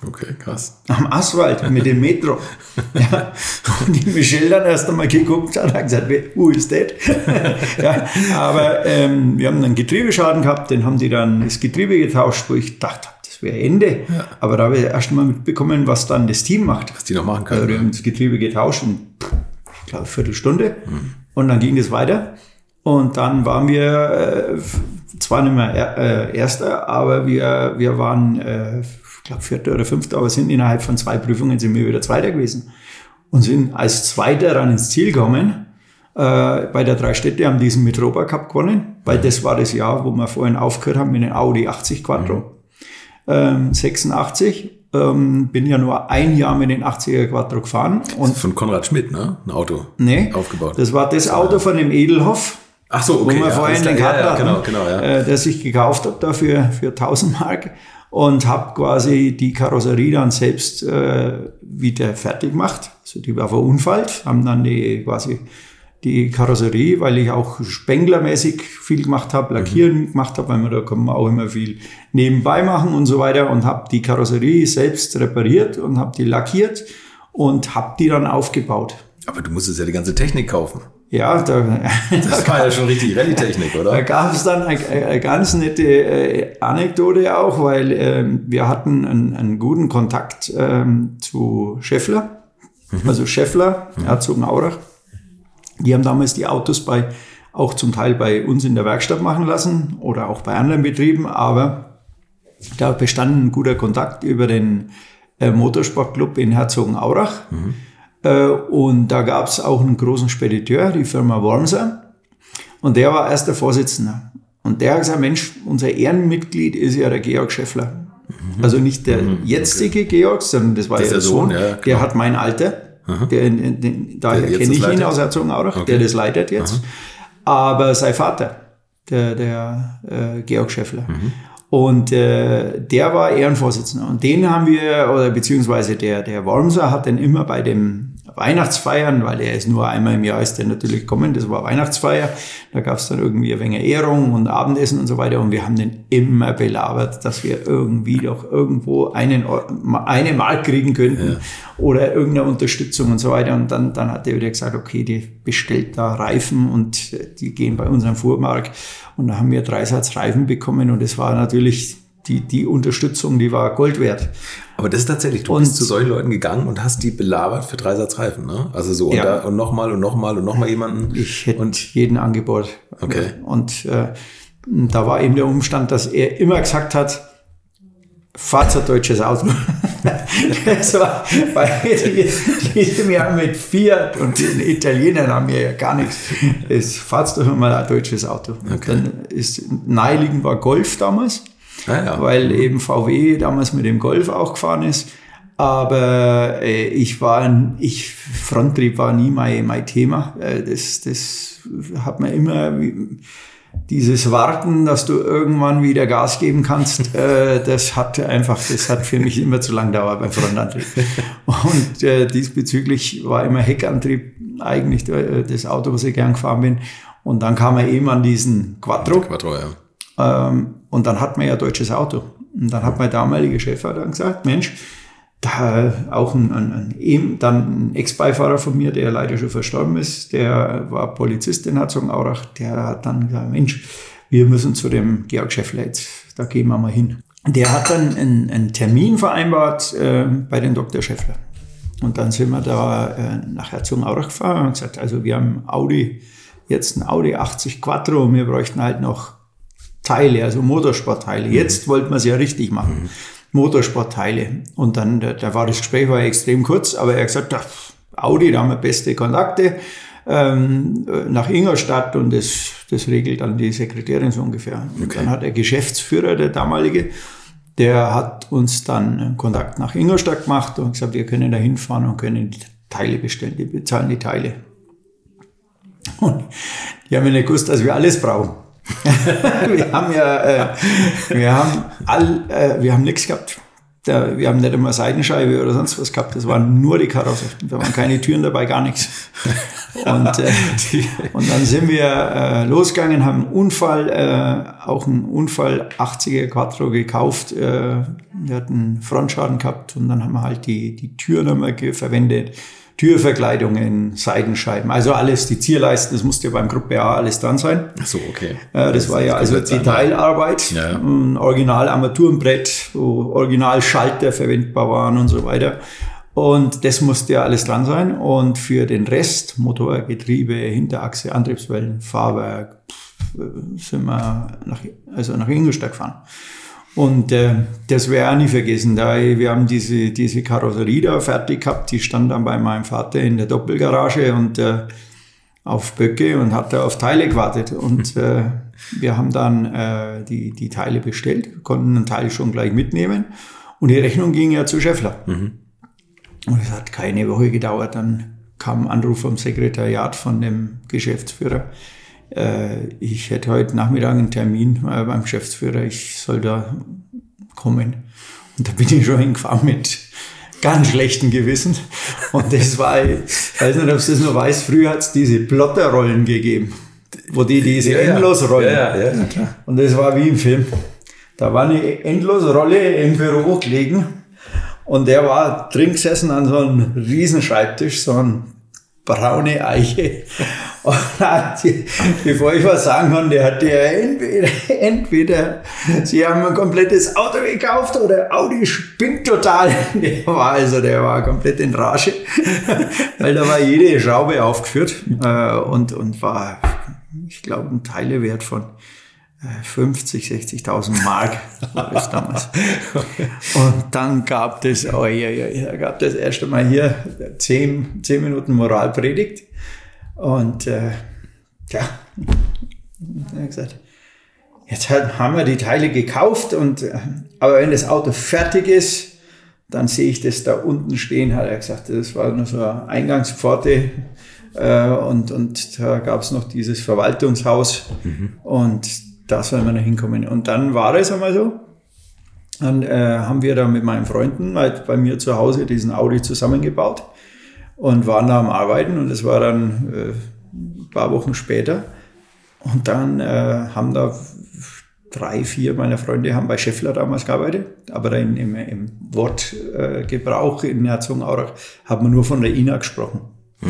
Speaker 3: Okay, krass.
Speaker 1: Am Asphalt mit dem Metro. ja. Und die Michelle dann erst einmal geguckt hat, hat gesagt, who is that? ja, aber ähm, wir haben einen Getriebeschaden gehabt, den haben die dann das Getriebe getauscht, wo ich dachte, das wäre Ende. Ja. Aber da habe ich erst mal mitbekommen, was dann das Team macht.
Speaker 3: Was die noch machen können.
Speaker 1: Also, wir haben das Getriebe getauscht und ich glaube, Viertelstunde. Mhm. Und dann ging es weiter. Und dann waren wir äh, zwar nicht mehr äh, Erster, aber wir, wir waren, äh, ich glaube, Vierter oder Fünfter, aber sind innerhalb von zwei Prüfungen sind wir wieder Zweiter gewesen. Und sind als Zweiter dann ins Ziel gekommen. Äh, bei der drei Städte haben diesen Metropa Cup gewonnen, weil das war das Jahr, wo wir vorhin aufgehört haben mit dem Audi 80 Quattro. Ähm, 86. ähm, bin ja nur ein Jahr mit den 80er Quattro gefahren.
Speaker 3: Und von Konrad Schmidt, ne? Ein Auto.
Speaker 1: Nee.
Speaker 3: Aufgebaut.
Speaker 1: Das war das Auto von dem Edelhoff.
Speaker 3: Ach so, okay.
Speaker 1: Wo wir
Speaker 3: ja,
Speaker 1: vorhin den. Cut
Speaker 3: ja, genau, genau, ja.
Speaker 1: äh, das ich gekauft habe dafür für 1000 Mark und habe quasi die Karosserie dann selbst äh, wieder fertig gemacht. Also die war verunfallt, haben dann die quasi die Karosserie, weil ich auch spenglermäßig viel gemacht habe, Lackieren
Speaker 3: Mhm.
Speaker 1: gemacht habe, weil man da kann man auch immer viel nebenbei machen und so weiter und habe die Karosserie selbst repariert und habe die lackiert und habe die dann aufgebaut.
Speaker 3: Aber du musstest ja die ganze Technik kaufen.
Speaker 1: Ja, da,
Speaker 3: Das war ja schon richtig Rallye-Technik,
Speaker 1: da
Speaker 3: oder?
Speaker 1: gab es dann eine, eine ganz nette äh, Anekdote auch, weil ähm, wir hatten einen, einen guten Kontakt ähm, zu Scheffler, also Scheffler, Herzogenaurach. Die haben damals die Autos bei, auch zum Teil bei uns in der Werkstatt machen lassen oder auch bei anderen Betrieben, aber da bestand ein guter Kontakt über den äh, Motorsportclub in Herzogenaurach. Äh, und da gab es auch einen großen Spediteur, die Firma Wormser. Und der war erst der Vorsitzende. Und der hat gesagt, Mensch, unser Ehrenmitglied ist ja der Georg Scheffler. Also nicht der jetzige Georg, sondern das war
Speaker 3: Das
Speaker 1: ja der
Speaker 3: der Sohn,
Speaker 1: Sohn.
Speaker 3: ja,
Speaker 1: der
Speaker 3: genau.
Speaker 1: hat mein Alter. Der, den, den, daher
Speaker 3: Der
Speaker 1: kenne ich ihn aus Herzogenaurach,
Speaker 3: Okay.
Speaker 1: der das leitet jetzt. Aber sein Vater, der, der äh, Georg Scheffler.
Speaker 3: Mhm.
Speaker 1: Und äh, der war Ehrenvorsitzender. Und den haben wir, oder beziehungsweise der, der Wormser hat dann immer bei dem Weihnachtsfeiern, weil er ist nur einmal im Jahr ist der natürlich gekommen, das war Weihnachtsfeier. Da gab es dann irgendwie ein wenig Ehrung und Abendessen und so weiter. Und wir haben den immer belabert, dass wir irgendwie doch irgendwo einen, eine Mark kriegen könnten oder irgendeine Unterstützung und so weiter. Und dann, dann hat er wieder gesagt, okay, die bestellt da Reifen und äh, die gehen bei unserem Fuhrmark. Und da haben wir drei Satz Reifen bekommen und es war natürlich die, die Unterstützung, die war Gold wert.
Speaker 3: Aber das ist tatsächlich, du
Speaker 1: Und-
Speaker 3: bist zu solchen Leuten gegangen und hast die belabert für drei Satz Reifen, ne? Also so, und,
Speaker 1: Ja.
Speaker 3: da, und nochmal und nochmal und nochmal jemanden.
Speaker 1: Ich hätte
Speaker 3: und
Speaker 1: jeden Angebot.
Speaker 3: Okay.
Speaker 1: Und äh, da war eben der Umstand, dass er immer gesagt hat, fahrt ein deutsches Auto. das war, weil die, die sind ja mit Fiat und den Italienern haben wir ja gar nichts. Es fahrt doch immer ein deutsches Auto. Und Dann ist naheliegend war Golf damals,
Speaker 3: Ah, ja.
Speaker 1: weil eben VW damals mit dem Golf auch gefahren ist. Aber äh, ich war, ich, Fronttrieb war nie mein, mein Thema. Äh, das, das hat man immer, wie- dieses Warten, dass du irgendwann wieder Gas geben kannst, äh, das hat einfach, das hat für mich immer zu lang gedauert beim Frontantrieb. Und äh, diesbezüglich war immer Heckantrieb eigentlich äh, das Auto, was ich gern gefahren bin. Und dann kam er eben an diesen Quattro.
Speaker 3: Quattro, ja.
Speaker 1: Ähm, und dann hat man ja deutsches Auto. Und dann hat mein damaliger Chef dann gesagt, Mensch, da auch ein, ein, ein, dann ein Ex-Beifahrer von mir, der leider schon verstorben ist, der war Polizist in Herzogenaurach, der hat dann gesagt, Mensch, wir müssen zu dem Georg Schäffler jetzt, da gehen wir mal hin. Der hat dann einen, einen Termin vereinbart äh, bei den Dr. Schäffler. Und dann sind wir da äh, nach Herzogenaurach gefahren und gesagt, also wir haben Audi, jetzt ein Audi 80 Quattro wir bräuchten halt noch Teile, also Motorsportteile. Jetzt wollten wir es ja richtig machen. Motorsportteile. Und dann, da, da war das Gespräch war extrem kurz, aber er hat gesagt, ach, Audi, da haben wir beste Kontakte ähm, nach Ingolstadt und das, das regelt dann die Sekretärin so ungefähr. Und dann hat der Geschäftsführer, der damalige, der hat uns dann einen Kontakt nach Ingolstadt gemacht und gesagt, wir können da hinfahren und können die Teile bestellen, die bezahlen die Teile. Und die haben ja nicht gewusst, dass wir alles brauchen. Wir haben ja, äh, wir haben all, äh, wir haben nichts gehabt. Da, wir haben nicht einmal Seitenscheibe oder sonst was gehabt. Das waren nur die Karosse. Da waren keine Türen dabei, gar nichts. Und, äh, und dann sind wir äh, losgegangen, haben einen Unfall, äh, auch einen Unfall 80er Quattro gekauft. Äh, wir hatten Frontschaden gehabt und dann haben wir halt die, die Türen ge- verwendet. Türverkleidungen, Seitenscheiben, also alles, die Zierleisten, das musste ja beim Gruppe A alles dran sein.
Speaker 3: Ach so, okay.
Speaker 1: Äh, das war ja also. Detailarbeit,
Speaker 3: Ja,
Speaker 1: original Armaturenbrett, wo original Schalter verwendbar waren und so weiter. Und das musste ja alles dran sein. Und für den Rest, Motor, Getriebe, Hinterachse, Antriebswellen, Fahrwerk, äh, sind wir nach, also nach Ingolstadt gefahren. Und äh, das ich auch nie vergessen. Da, wir haben diese, diese Karosserie da fertig gehabt, die stand dann bei meinem Vater in der Doppelgarage und äh, auf Böcke und hat da auf Teile gewartet. Und äh, wir haben dann äh, die, die Teile bestellt, konnten einen Teil schon gleich mitnehmen. Und die Rechnung ging ja zu Scheffler. Und es hat keine Woche gedauert. Dann kam ein Anruf vom Sekretariat von dem Geschäftsführer. Äh, ich hätte heute Nachmittag einen Termin äh, beim Geschäftsführer. Ich soll da kommen. Und da bin ich schon hingefahren mit ganz schlechten Gewissen. Und das war, ich weiß nicht, ob du das noch weißt, früher hat es diese Plotterrollen gegeben, wo die diese
Speaker 3: Ja.
Speaker 1: Endlosrollen.
Speaker 3: Ja, ja, ja, klar.
Speaker 1: Und das war wie im Film. Da war eine Endlosrolle im Büro gelegen und der war drin gesessen an so einem riesen Schreibtisch, so ein braune Eiche. Die- bevor ich was sagen kann, der hat ja entweder, entweder sie haben ein komplettes Auto gekauft oder Audi spinnt total. Der war also, der war komplett in Rage, weil da war jede Schraube aufgeführt äh, und, und war, ich glaube, ein Teilewert von 50, 60.000 Mark war das damals. Und dann gab es, oh, ja, ja, ja, gab das erste Mal hier zehn, zehn Minuten Moralpredigt. Und äh, ja, er hat gesagt, jetzt haben wir die Teile gekauft, und, äh, aber wenn das Auto fertig ist, dann sehe ich das da unten stehen, hat er gesagt. Das war nur so eine Eingangspforte äh, und, und da gab es noch dieses Verwaltungshaus und da soll man noch hinkommen. Und dann war es einmal so, dann äh, haben wir da mit meinen Freunden halt bei mir zu Hause diesen Audi zusammengebaut und waren da am Arbeiten und es war dann äh, ein paar Wochen später. Und dann äh, haben da drei, vier meiner Freunde haben bei Scheffler damals gearbeitet, aber in, im, im Wortgebrauch in Herzogenaurach hat man nur von der INA gesprochen.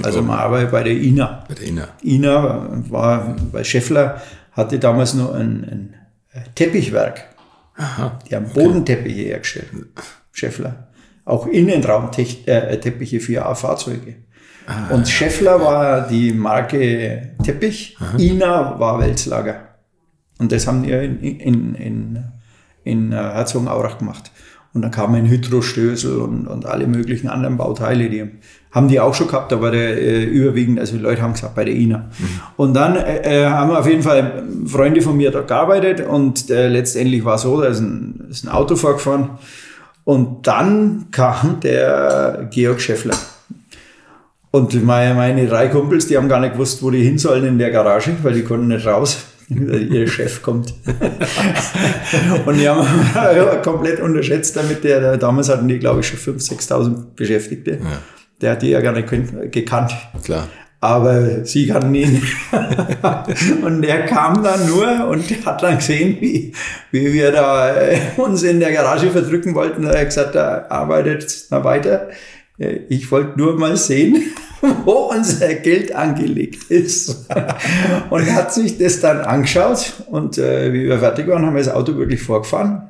Speaker 1: Also man arbeitet bei der INA.
Speaker 3: Bei der Ina.
Speaker 1: INA war bei Scheffler, hatte damals nur ein, ein Teppichwerk. Die haben Bodenteppiche hergestellt. Scheffler. Auch Innenraumteppiche für Fahrzeuge. Und Scheffler war die Marke Teppich, INA war Welslager. Und das haben die in, in, in, in äh, Herzogenaurach gemacht. Und dann kamen Hydrostößel und, und alle möglichen anderen Bauteile, die haben die auch schon gehabt, aber der, äh, überwiegend, also die Leute haben gesagt, bei der INA. Und dann äh, äh, haben auf jeden Fall Freunde von mir dort gearbeitet und äh, letztendlich war so, da ist ein, ist ein Auto vorgefahren und dann kam der Georg Scheffler. Und meine, meine drei Kumpels, die haben gar nicht gewusst, wo die hin sollen in der Garage, weil die konnten nicht raus. Ihr Chef kommt. und die haben komplett unterschätzt damit. Der, der, damals hatten die, glaube ich, schon 5.000, 6.000 Beschäftigte. Der hat die ja gar nicht gekannt.
Speaker 3: Klar.
Speaker 1: Aber sie kannten ihn. und der kam dann nur und hat dann gesehen, wie, wie wir da äh, uns in der Garage verdrücken wollten. Er hat gesagt, da arbeitet mal weiter. Äh, Ich wollte nur mal sehen, wo unser Geld angelegt ist. und hat sich das dann angeschaut. Und äh, wie wir fertig waren, haben wir das Auto wirklich vorgefahren.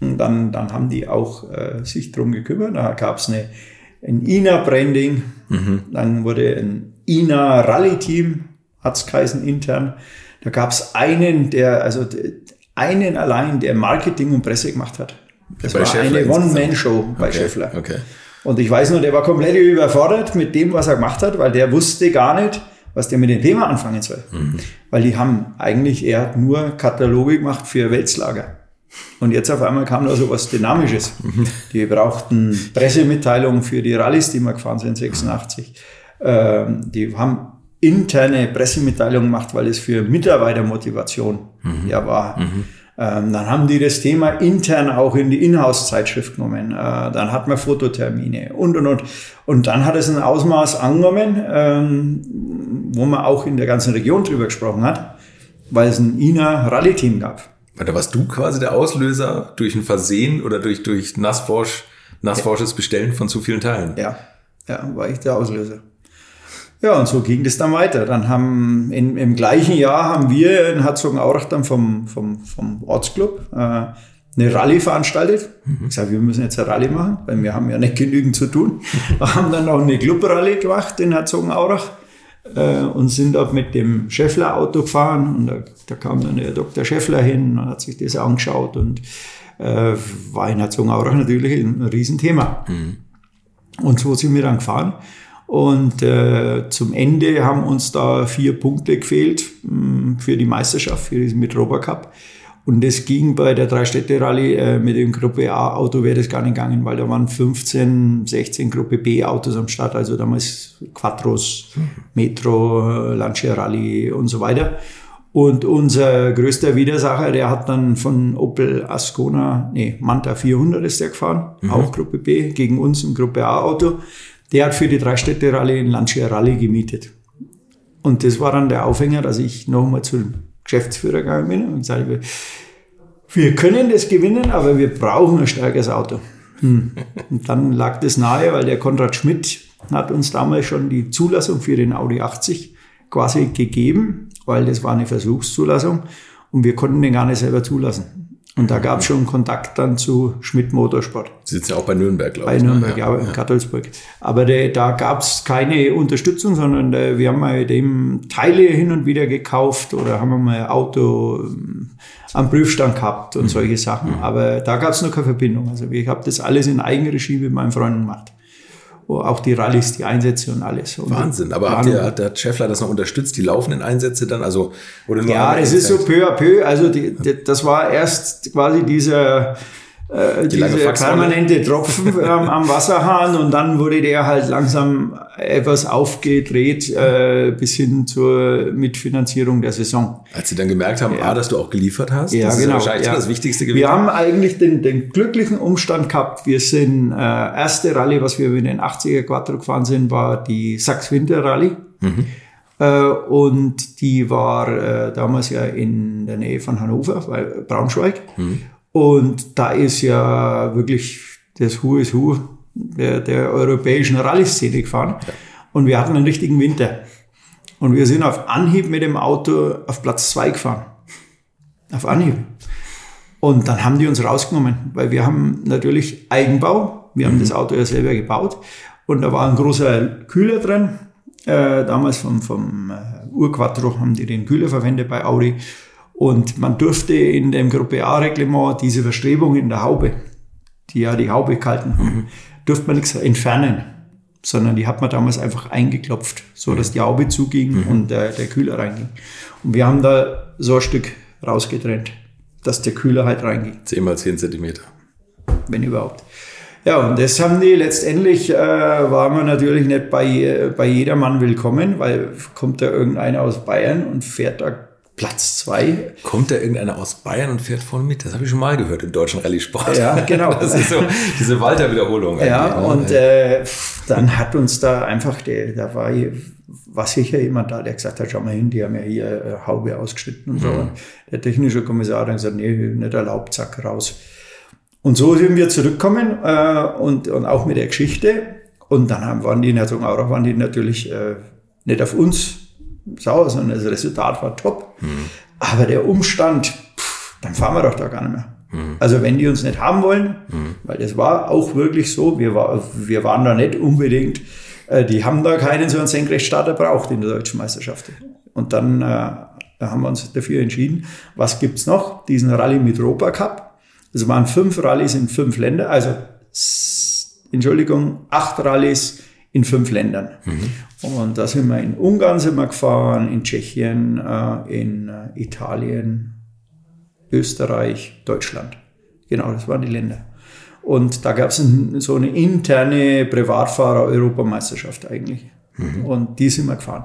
Speaker 1: Und dann, dann haben die auch äh, sich drum gekümmert. Da gab es eine, ein INA-Branding. Dann wurde ein INA-Rallye-Team, hat es geheißen intern. Da gab es einen, der, also einen allein, der Marketing und Presse gemacht hat. Das
Speaker 3: Bei
Speaker 1: war
Speaker 3: Scheffler
Speaker 1: eine. One-Man-Show bei
Speaker 3: Okay,
Speaker 1: Scheffler.
Speaker 3: okay.
Speaker 1: Und ich weiß nur, der war komplett überfordert mit dem, was er gemacht hat, weil der wusste gar nicht, was der mit dem Thema anfangen soll. Weil die haben eigentlich, er hat nur Kataloge gemacht für Weltslager. Und jetzt auf einmal kam da so was Dynamisches. Die brauchten Pressemitteilungen für die Rallyes, die wir gefahren sind, 86. Ähm, die haben interne Pressemitteilungen gemacht, weil es für Mitarbeitermotivation ja war. Ähm, dann haben die das Thema intern auch in die Inhouse-Zeitschrift genommen. Äh, dann hat man Fototermine und und und. Und dann hat es ein Ausmaß angenommen, ähm, wo man auch in der ganzen Region drüber gesprochen hat, weil es ein INA-Rallye-Team gab.
Speaker 3: Warte, warst du quasi der Auslöser durch ein Versehen oder durch, durch Nassforsch, Nassforsches Bestellen von zu vielen Teilen?
Speaker 1: Ja, ja, war ich der Auslöser. Ja, und so ging das dann weiter. Dann haben in, im gleichen Jahr haben wir in Herzogenaurach dann vom, vom, vom Ortsclub äh, eine Rallye veranstaltet. Ich sage, wir müssen jetzt eine Rallye machen, weil wir haben ja nicht genügend zu tun. Wir haben dann noch eine Club-Rallye gemacht in Herzogenaurach äh, und sind dort mit dem Scheffler-Auto gefahren. Und da, da kam dann der Dr. Scheffler hin und hat sich das angeschaut und äh, war in Herzogenaurach natürlich ein Riesenthema. Und so sind wir dann gefahren. Und äh, zum Ende haben uns da vier Punkte gefehlt mh, für die Meisterschaft, für diesen Mitropa Cup. Und das ging bei der Drei-Städte-Rallye äh, mit dem Gruppe A-Auto wäre das gar nicht gegangen, weil da waren 15, 16 Gruppe B-Autos am Start, also damals Quattros, Metro, Lancia Rallye und so weiter. Und unser größter Widersacher, der hat dann von Opel Ascona, nee, Manta 400 ist der gefahren, mhm. auch Gruppe B, gegen uns ein Gruppe A-Auto. Der hat für die Drei-Städte-Rallye ein Lancia Rallye gemietet. Und das war dann der Aufhänger, dass ich nochmal zum Geschäftsführer gegangen bin und gesagt habe, wir können das gewinnen, aber wir brauchen ein starkes Auto. Hm. Und dann lag das nahe, weil der Konrad Schmidt hat uns damals schon die Zulassung für den Audi 80 quasi gegeben, weil das war eine Versuchszulassung und wir konnten den gar nicht selber zulassen. Und da gab es schon Kontakt dann zu Schmidt Motorsport.
Speaker 3: Sie sitzen ja auch bei Nürnberg,
Speaker 1: glaube ich. Bei ne? Nürnberg, ja, ja in Kattelsburg. Aber der, da gab es keine Unterstützung, sondern der, wir haben mal dem Teile hin und wieder gekauft oder haben mal ein Auto ähm, am Prüfstand gehabt und mhm. solche Sachen. Aber da gab es noch keine Verbindung. Also ich habe das alles in Eigenregie mit meinen Freunden gemacht auch die Rallyes, die Einsätze und alles. Und
Speaker 3: Wahnsinn, aber habt ihr, hat der Scheffler das noch unterstützt, die laufenden Einsätze dann? Also,
Speaker 1: oder nur ja, es ist so peu à peu. Also die, die, das war erst quasi dieser äh, die diese permanente Tropfen ähm, am Wasserhahn und dann wurde der halt langsam etwas aufgedreht äh, bis hin zur Mitfinanzierung der Saison.
Speaker 3: Als Sie dann gemerkt haben, ja. ah, dass du auch geliefert hast,
Speaker 1: ja,
Speaker 3: das
Speaker 1: genau,
Speaker 3: ist wahrscheinlich
Speaker 1: ja.
Speaker 3: das Wichtigste gewesen.
Speaker 1: Wir haben eigentlich den, den glücklichen Umstand gehabt, wir sind äh, erste Rallye, was wir in den 80er Quattro gefahren sind, war die Sachs-Winter Rallye. Mhm. Äh, und die war äh, damals ja in der Nähe von Hannover, weil Braunschweig. Mhm. Und da ist ja wirklich das Who is Who der, der europäischen Rallye-Szene gefahren. Ja. Und wir hatten einen richtigen Winter. Und wir sind auf Anhieb mit dem Auto auf Platz zwei gefahren. Auf Anhieb. Und dann haben die uns rausgenommen, weil wir haben natürlich Eigenbau. Wir haben mhm. das Auto ja selber gebaut. Und da war ein großer Kühler drin. Äh, damals vom, vom äh, Urquattro haben die den Kühler verwendet bei Audi. Und man durfte in dem Gruppe A-Reglement diese Verstrebung in der Haube, die ja die Haube haben, mhm. durfte man nichts entfernen, sondern die hat man damals einfach eingeklopft, so dass die Haube zuging mhm. und der, der Kühler reinging. Und wir haben da so ein Stück rausgetrennt, dass der Kühler halt reinging.
Speaker 3: 10 mal 10 Zentimeter.
Speaker 1: Wenn überhaupt. Ja, und das haben die letztendlich, äh, war man natürlich nicht bei, äh, bei jedermann willkommen, weil kommt da irgendeiner aus Bayern und fährt da Platz zwei.
Speaker 3: Kommt da irgendeiner aus Bayern und fährt vorne mit? Das habe ich schon mal gehört im deutschen Rallye-Sport.
Speaker 1: Ja, genau.
Speaker 3: Das ist so diese Walter-Wiederholung.
Speaker 1: Ja, ne? und äh, dann hat uns da einfach, der, da war, war sicher jemand da, der gesagt hat, schau mal hin, die haben ja hier äh, Haube ausgeschnitten und so. Und der technische Kommissar hat dann gesagt, nee, nicht erlaubt, zack, raus. Und so sind wir zurückgekommen äh, und, und auch mit der Geschichte. Und dann haben, waren die in Herzogenaurach waren die natürlich äh, nicht auf uns sauer, sondern das Resultat war top. Mhm. Aber der Umstand, pff, dann fahren wir doch da gar nicht mehr. Mhm. Also wenn die uns nicht haben wollen, mhm. weil das war auch wirklich so, wir, war, wir waren da nicht unbedingt, äh, die haben da keinen so einen Senkrechtstarter braucht in der deutschen Meisterschaft. Und dann äh, haben wir uns dafür entschieden, was gibt's noch? Diesen Rallye mit Europa Cup. Es waren fünf Rallyes in fünf Länder, also Entschuldigung, acht Rallyes in fünf Ländern. Mhm. Und da sind wir in Ungarn sind wir gefahren, in Tschechien, äh, in äh, Italien, Österreich, Deutschland. Genau, das waren die Länder. Und da gab es so eine interne Privatfahrer-Europameisterschaft eigentlich. Mhm. Und die sind wir gefahren.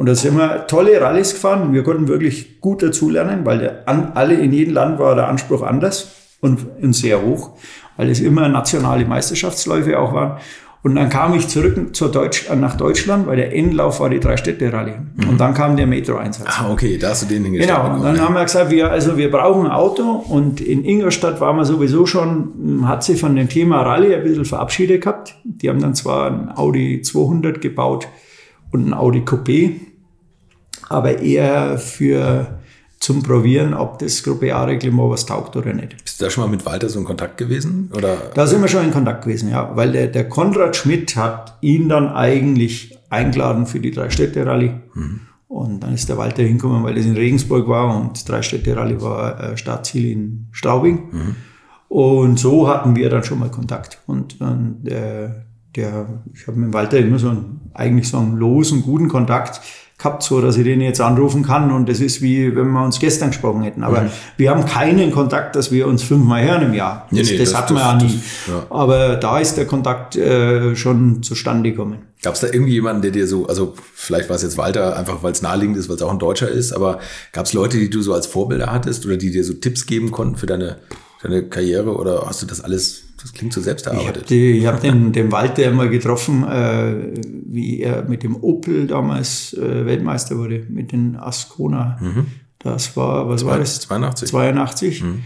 Speaker 1: Und da sind wir tolle Rallyes gefahren. Wir konnten wirklich gut dazulernen, weil der, an, alle in jedem Land war der Anspruch anders und, und sehr hoch, weil es immer nationale Meisterschaftsläufe auch waren. Und dann kam ich zurück zur Deutsch, nach Deutschland, weil der Endlauf war die Drei-Städte-Rallye. Mhm. Und dann kam der Metro-Einsatz.
Speaker 3: Ah, okay, da hast du den hingestellt.
Speaker 1: Genau, und dann haben wir gesagt, wir, also wir brauchen ein Auto. Und in Ingolstadt waren wir sowieso schon, hat sich von dem Thema Rallye ein bisschen verabschiedet gehabt. Die haben dann zwar ein Audi 200 gebaut und ein Audi Coupé aber eher für zum Probieren, ob das Gruppe A-Reglement was taugt oder nicht.
Speaker 3: Bist du da schon mal mit Walter so in Kontakt gewesen? Oder?
Speaker 1: Da sind wir schon in Kontakt gewesen, ja. Weil der, der Konrad Schmidt hat ihn dann eigentlich eingeladen für die Drei-Städte-Rallye. Mhm. Und dann ist der Walter hingekommen, weil das in Regensburg war und Drei-Städte-Rallye war äh, Startziel in Straubing. Mhm. Und so hatten wir dann schon mal Kontakt. Und dann der, der ich habe mit Walter immer so einen, eigentlich so einen losen, guten Kontakt gehabt, so dass ich den jetzt anrufen kann und das ist wie wenn wir uns gestern gesprochen hätten. Aber mhm. wir haben keinen Kontakt, dass wir uns fünfmal hören im Jahr. Das, nee, nee, das, das hatten wir ja nie. Ja. Aber da ist der Kontakt äh, schon zustande gekommen.
Speaker 3: Gab es da irgendwie jemanden, der dir so, also vielleicht war es jetzt Walter, einfach weil es naheliegend ist, weil es auch ein Deutscher ist, aber gab es Leute, die du so als Vorbilder hattest oder die dir so Tipps geben konnten für deine, deine Karriere oder hast du das alles das klingt so selbst erarbeitet.
Speaker 1: Ich habe hab den, den Walter mal getroffen, äh, wie er mit dem Opel damals äh, Weltmeister wurde, mit den Ascona. Mhm. Das war, was Zwei, war das?
Speaker 3: 82.
Speaker 1: 82. Mhm.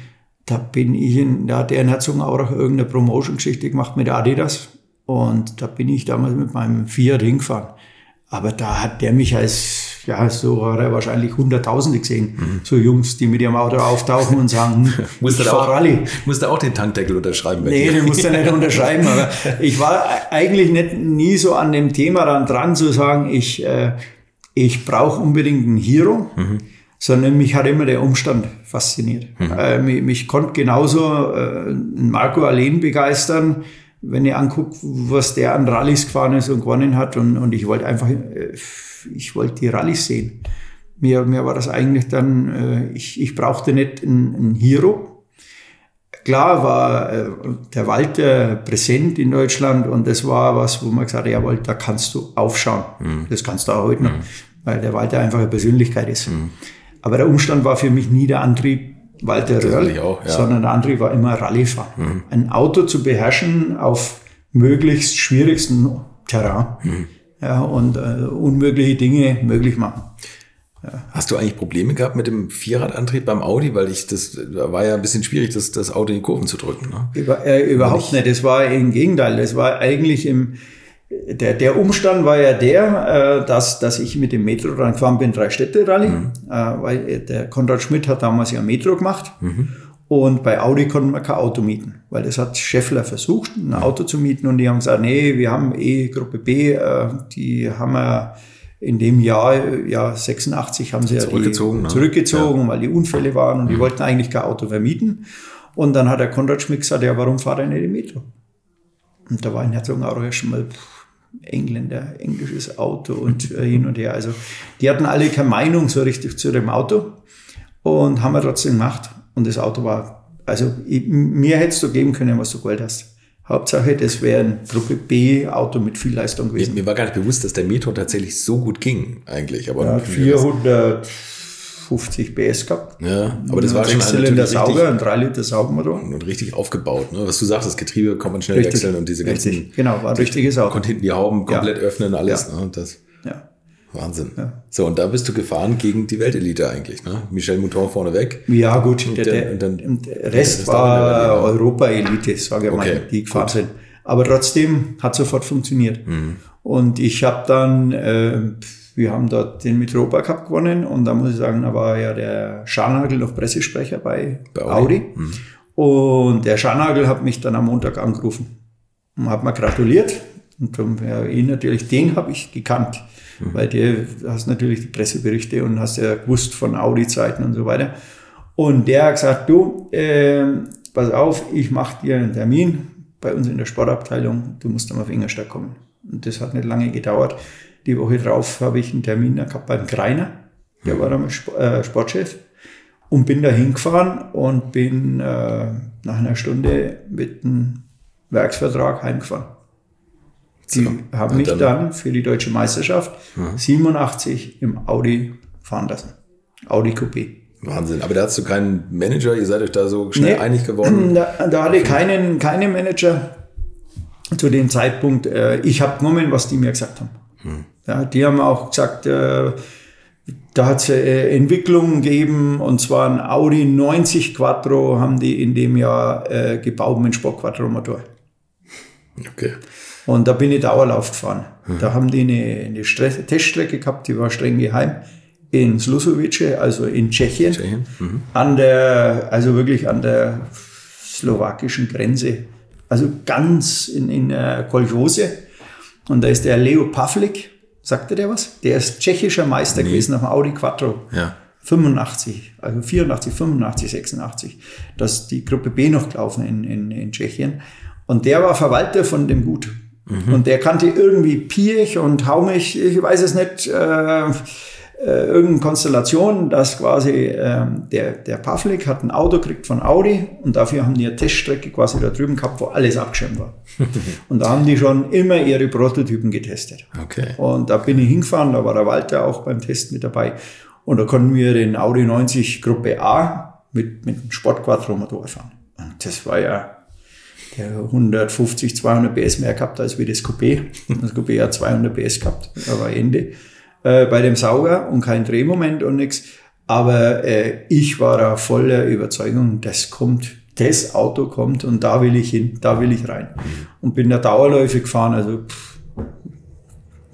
Speaker 1: Da bin ich in, da hat der in Herzogenaurach irgendeine Promotion-Geschichte gemacht mit Adidas. Und da bin ich damals mit meinem Fiat hingefahren. Aber da hat der mich als ja, so hat er wahrscheinlich Hunderttausende gesehen. Mhm. So Jungs, die mit ihrem Auto auftauchen und sagen,
Speaker 3: musst ich fahr Rallye. Musst du auch den Tankdeckel unterschreiben?
Speaker 1: Nee, den musst du nicht unterschreiben. Aber ich war eigentlich nicht, nie so an dem Thema dann dran zu sagen, ich, äh, ich brauche unbedingt einen Hero. Mhm. Sondern mich hat immer der Umstand fasziniert. Mhm. Äh, mich, mich konnte genauso äh, Marco Allen begeistern, wenn ihr anguckt, was der an Rallyes gefahren ist und gewonnen hat. Und, und ich wollte einfach äh, ich wollte die Rallyes sehen. Mir, mir war das eigentlich dann, äh, ich, ich brauchte nicht einen, einen Hero. Klar war äh, der Walter präsent in Deutschland und das war was, wo man gesagt hat, jawohl, da kannst du aufschauen. Mhm. Das kannst du auch heute noch, mhm. weil der Walter einfach eine Persönlichkeit ist. Mhm. Aber der Umstand war für mich nie der Antrieb, Walter Röhrl, auch, ja. sondern der Antrieb war immer Rallyefahren. Mhm. Ein Auto zu beherrschen auf möglichst schwierigsten Terrain. Mhm ja, und äh, unmögliche Dinge möglich machen.
Speaker 3: Ja. Hast du eigentlich Probleme gehabt mit dem Vierradantrieb beim Audi? Weil ich das da war ja ein bisschen schwierig, das, das Auto in die Kurven zu drücken. Ne?
Speaker 1: Über, äh, überhaupt nicht. Das war im Gegenteil. Das war eigentlich im der, der Umstand war ja der, äh, dass, dass ich mit dem Metro gefahren bin, drei Städte Rallye, mhm. äh, weil der Konrad Schmidt hat damals ja Metro gemacht. Mhm. Und bei Audi konnten wir kein Auto mieten, weil das hat Scheffler versucht, ein Auto zu mieten und die haben gesagt, nee, wir haben eh Gruppe B, äh, die haben wir in dem Jahr, ja 86 haben sie
Speaker 3: zurückgezogen,
Speaker 1: ja die, ne? zurückgezogen, ja. weil die Unfälle waren und mhm. die wollten eigentlich kein Auto vermieten. Und dann hat der Konrad Schmidt gesagt, ja, warum fahrt er nicht im Metro? Und da war in Herzogenaurach schon mal Engländer, englisches Auto und äh, hin und her. Also die hatten alle keine Meinung so richtig zu dem Auto und haben wir trotzdem gemacht. Und das Auto war, also ich, mir hättest du geben können, was du gewollt hast. Hauptsache, das wäre ein Gruppe B Auto mit viel Leistung gewesen.
Speaker 3: Mir, mir war gar nicht bewusst, dass der Metro tatsächlich so gut ging, eigentlich. Aber
Speaker 1: ja, 450 PS gehabt.
Speaker 3: Ja, aber das war schon
Speaker 1: ein Zylinder Sauger, ein 3 Liter Saugenmotor.
Speaker 3: Und richtig aufgebaut. Ne? Was du sagst, das Getriebe kann man schnell richtig, wechseln und diese ganzen.
Speaker 1: Richtig, genau, war richtiges Auto.
Speaker 3: Konnte hinten die Hauben komplett ja. öffnen, alles.
Speaker 1: Ja.
Speaker 3: Ne? Das.
Speaker 1: Ja.
Speaker 3: Wahnsinn. Ja. So, und da bist du gefahren gegen die Weltelite eigentlich, ne? Michel Mouton vorne weg.
Speaker 1: Ja, gut.
Speaker 3: Und
Speaker 1: der,
Speaker 3: der, und dann,
Speaker 1: der Rest war Europa-Elite, sage ich
Speaker 3: Okay,
Speaker 1: mal, die gefahren sind. Aber trotzdem hat sofort funktioniert. Und ich habe dann, äh, wir haben dort den Mitropa Cup gewonnen und da muss ich sagen, da war ja der Scharnagel noch Pressesprecher bei,
Speaker 3: Bei Audi.
Speaker 1: Audi. Und der Scharnagel hat mich dann am Montag angerufen und hat mir gratuliert. Und darum, ja, ihn natürlich, den habe ich gekannt. Weil der hast natürlich die Presseberichte und hast ja gewusst von Audi-Zeiten und so weiter. Und der hat gesagt, du, äh, pass auf, ich mache dir einen Termin bei uns in der Sportabteilung, du musst dann auf Ingolstadt kommen. Und das hat nicht lange gedauert. Die Woche drauf habe ich einen Termin gehabt beim Greiner, der war damals äh, Sportchef. Und bin da hingefahren und bin äh, nach einer Stunde mit einem Werksvertrag heimgefahren. Die
Speaker 3: So.
Speaker 1: haben
Speaker 3: Und
Speaker 1: mich
Speaker 3: dann-
Speaker 1: dann für die deutsche Meisterschaft 87 im Audi fahren lassen. Audi Coupé.
Speaker 3: Wahnsinn. Aber da hast du keinen Manager, ihr seid euch da so schnell
Speaker 1: Nee.
Speaker 3: einig geworden.
Speaker 1: Da, da hatte ich keinen, keinen Manager zu dem Zeitpunkt. Äh, ich habe genommen, was die mir gesagt haben. Ja, die haben auch gesagt, äh, da hat es äh, Entwicklungen gegeben und zwar ein Audi 90 Quattro haben die in dem Jahr äh, gebaut mit Sport-Quattro-Motor.
Speaker 3: Okay.
Speaker 1: Und da bin ich Dauerlauf gefahren. Da haben die eine, eine Stre Teststrecke gehabt, die war streng geheim, in Slusovice, also in Tschechien,
Speaker 3: Tschechien. Mhm.
Speaker 1: an der, also wirklich an der slowakischen Grenze, also ganz in, in äh, Koljose. Und da ist der Leo Pavlik, sagte der was? Der ist tschechischer Meister gewesen auf dem Audi Quattro.
Speaker 3: Ja.
Speaker 1: 85, also 84, 85, 86, dass die Gruppe B noch gelaufen in, in, in Tschechien. Und der war Verwalter von dem Gut. Und der kannte irgendwie Piech und Haumich, ich weiß es nicht, äh, äh, irgendeine Konstellation, dass quasi ähm, der, der Pavlik hat ein Auto gekriegt von Audi und dafür haben die eine Teststrecke quasi da drüben gehabt, wo alles abgeschirmt war. und da haben die schon immer ihre Prototypen getestet.
Speaker 3: Okay.
Speaker 1: Und da bin ich hingefahren, da war der Walter auch beim Test mit dabei. Und da konnten wir den Audi 90 Gruppe A mit, mit einem Sport-Quattro-Motor fahren. Und das war ja der 150, 200 PS mehr gehabt als wie das Coupé. Das Coupé hat 200 PS gehabt, war Ende. Äh, bei dem Sauger und kein Drehmoment und nichts. Aber äh, ich war da voller Überzeugung, das kommt, das Auto kommt und da will ich hin, da will ich rein. Und bin da Dauerläufe gefahren, also pff,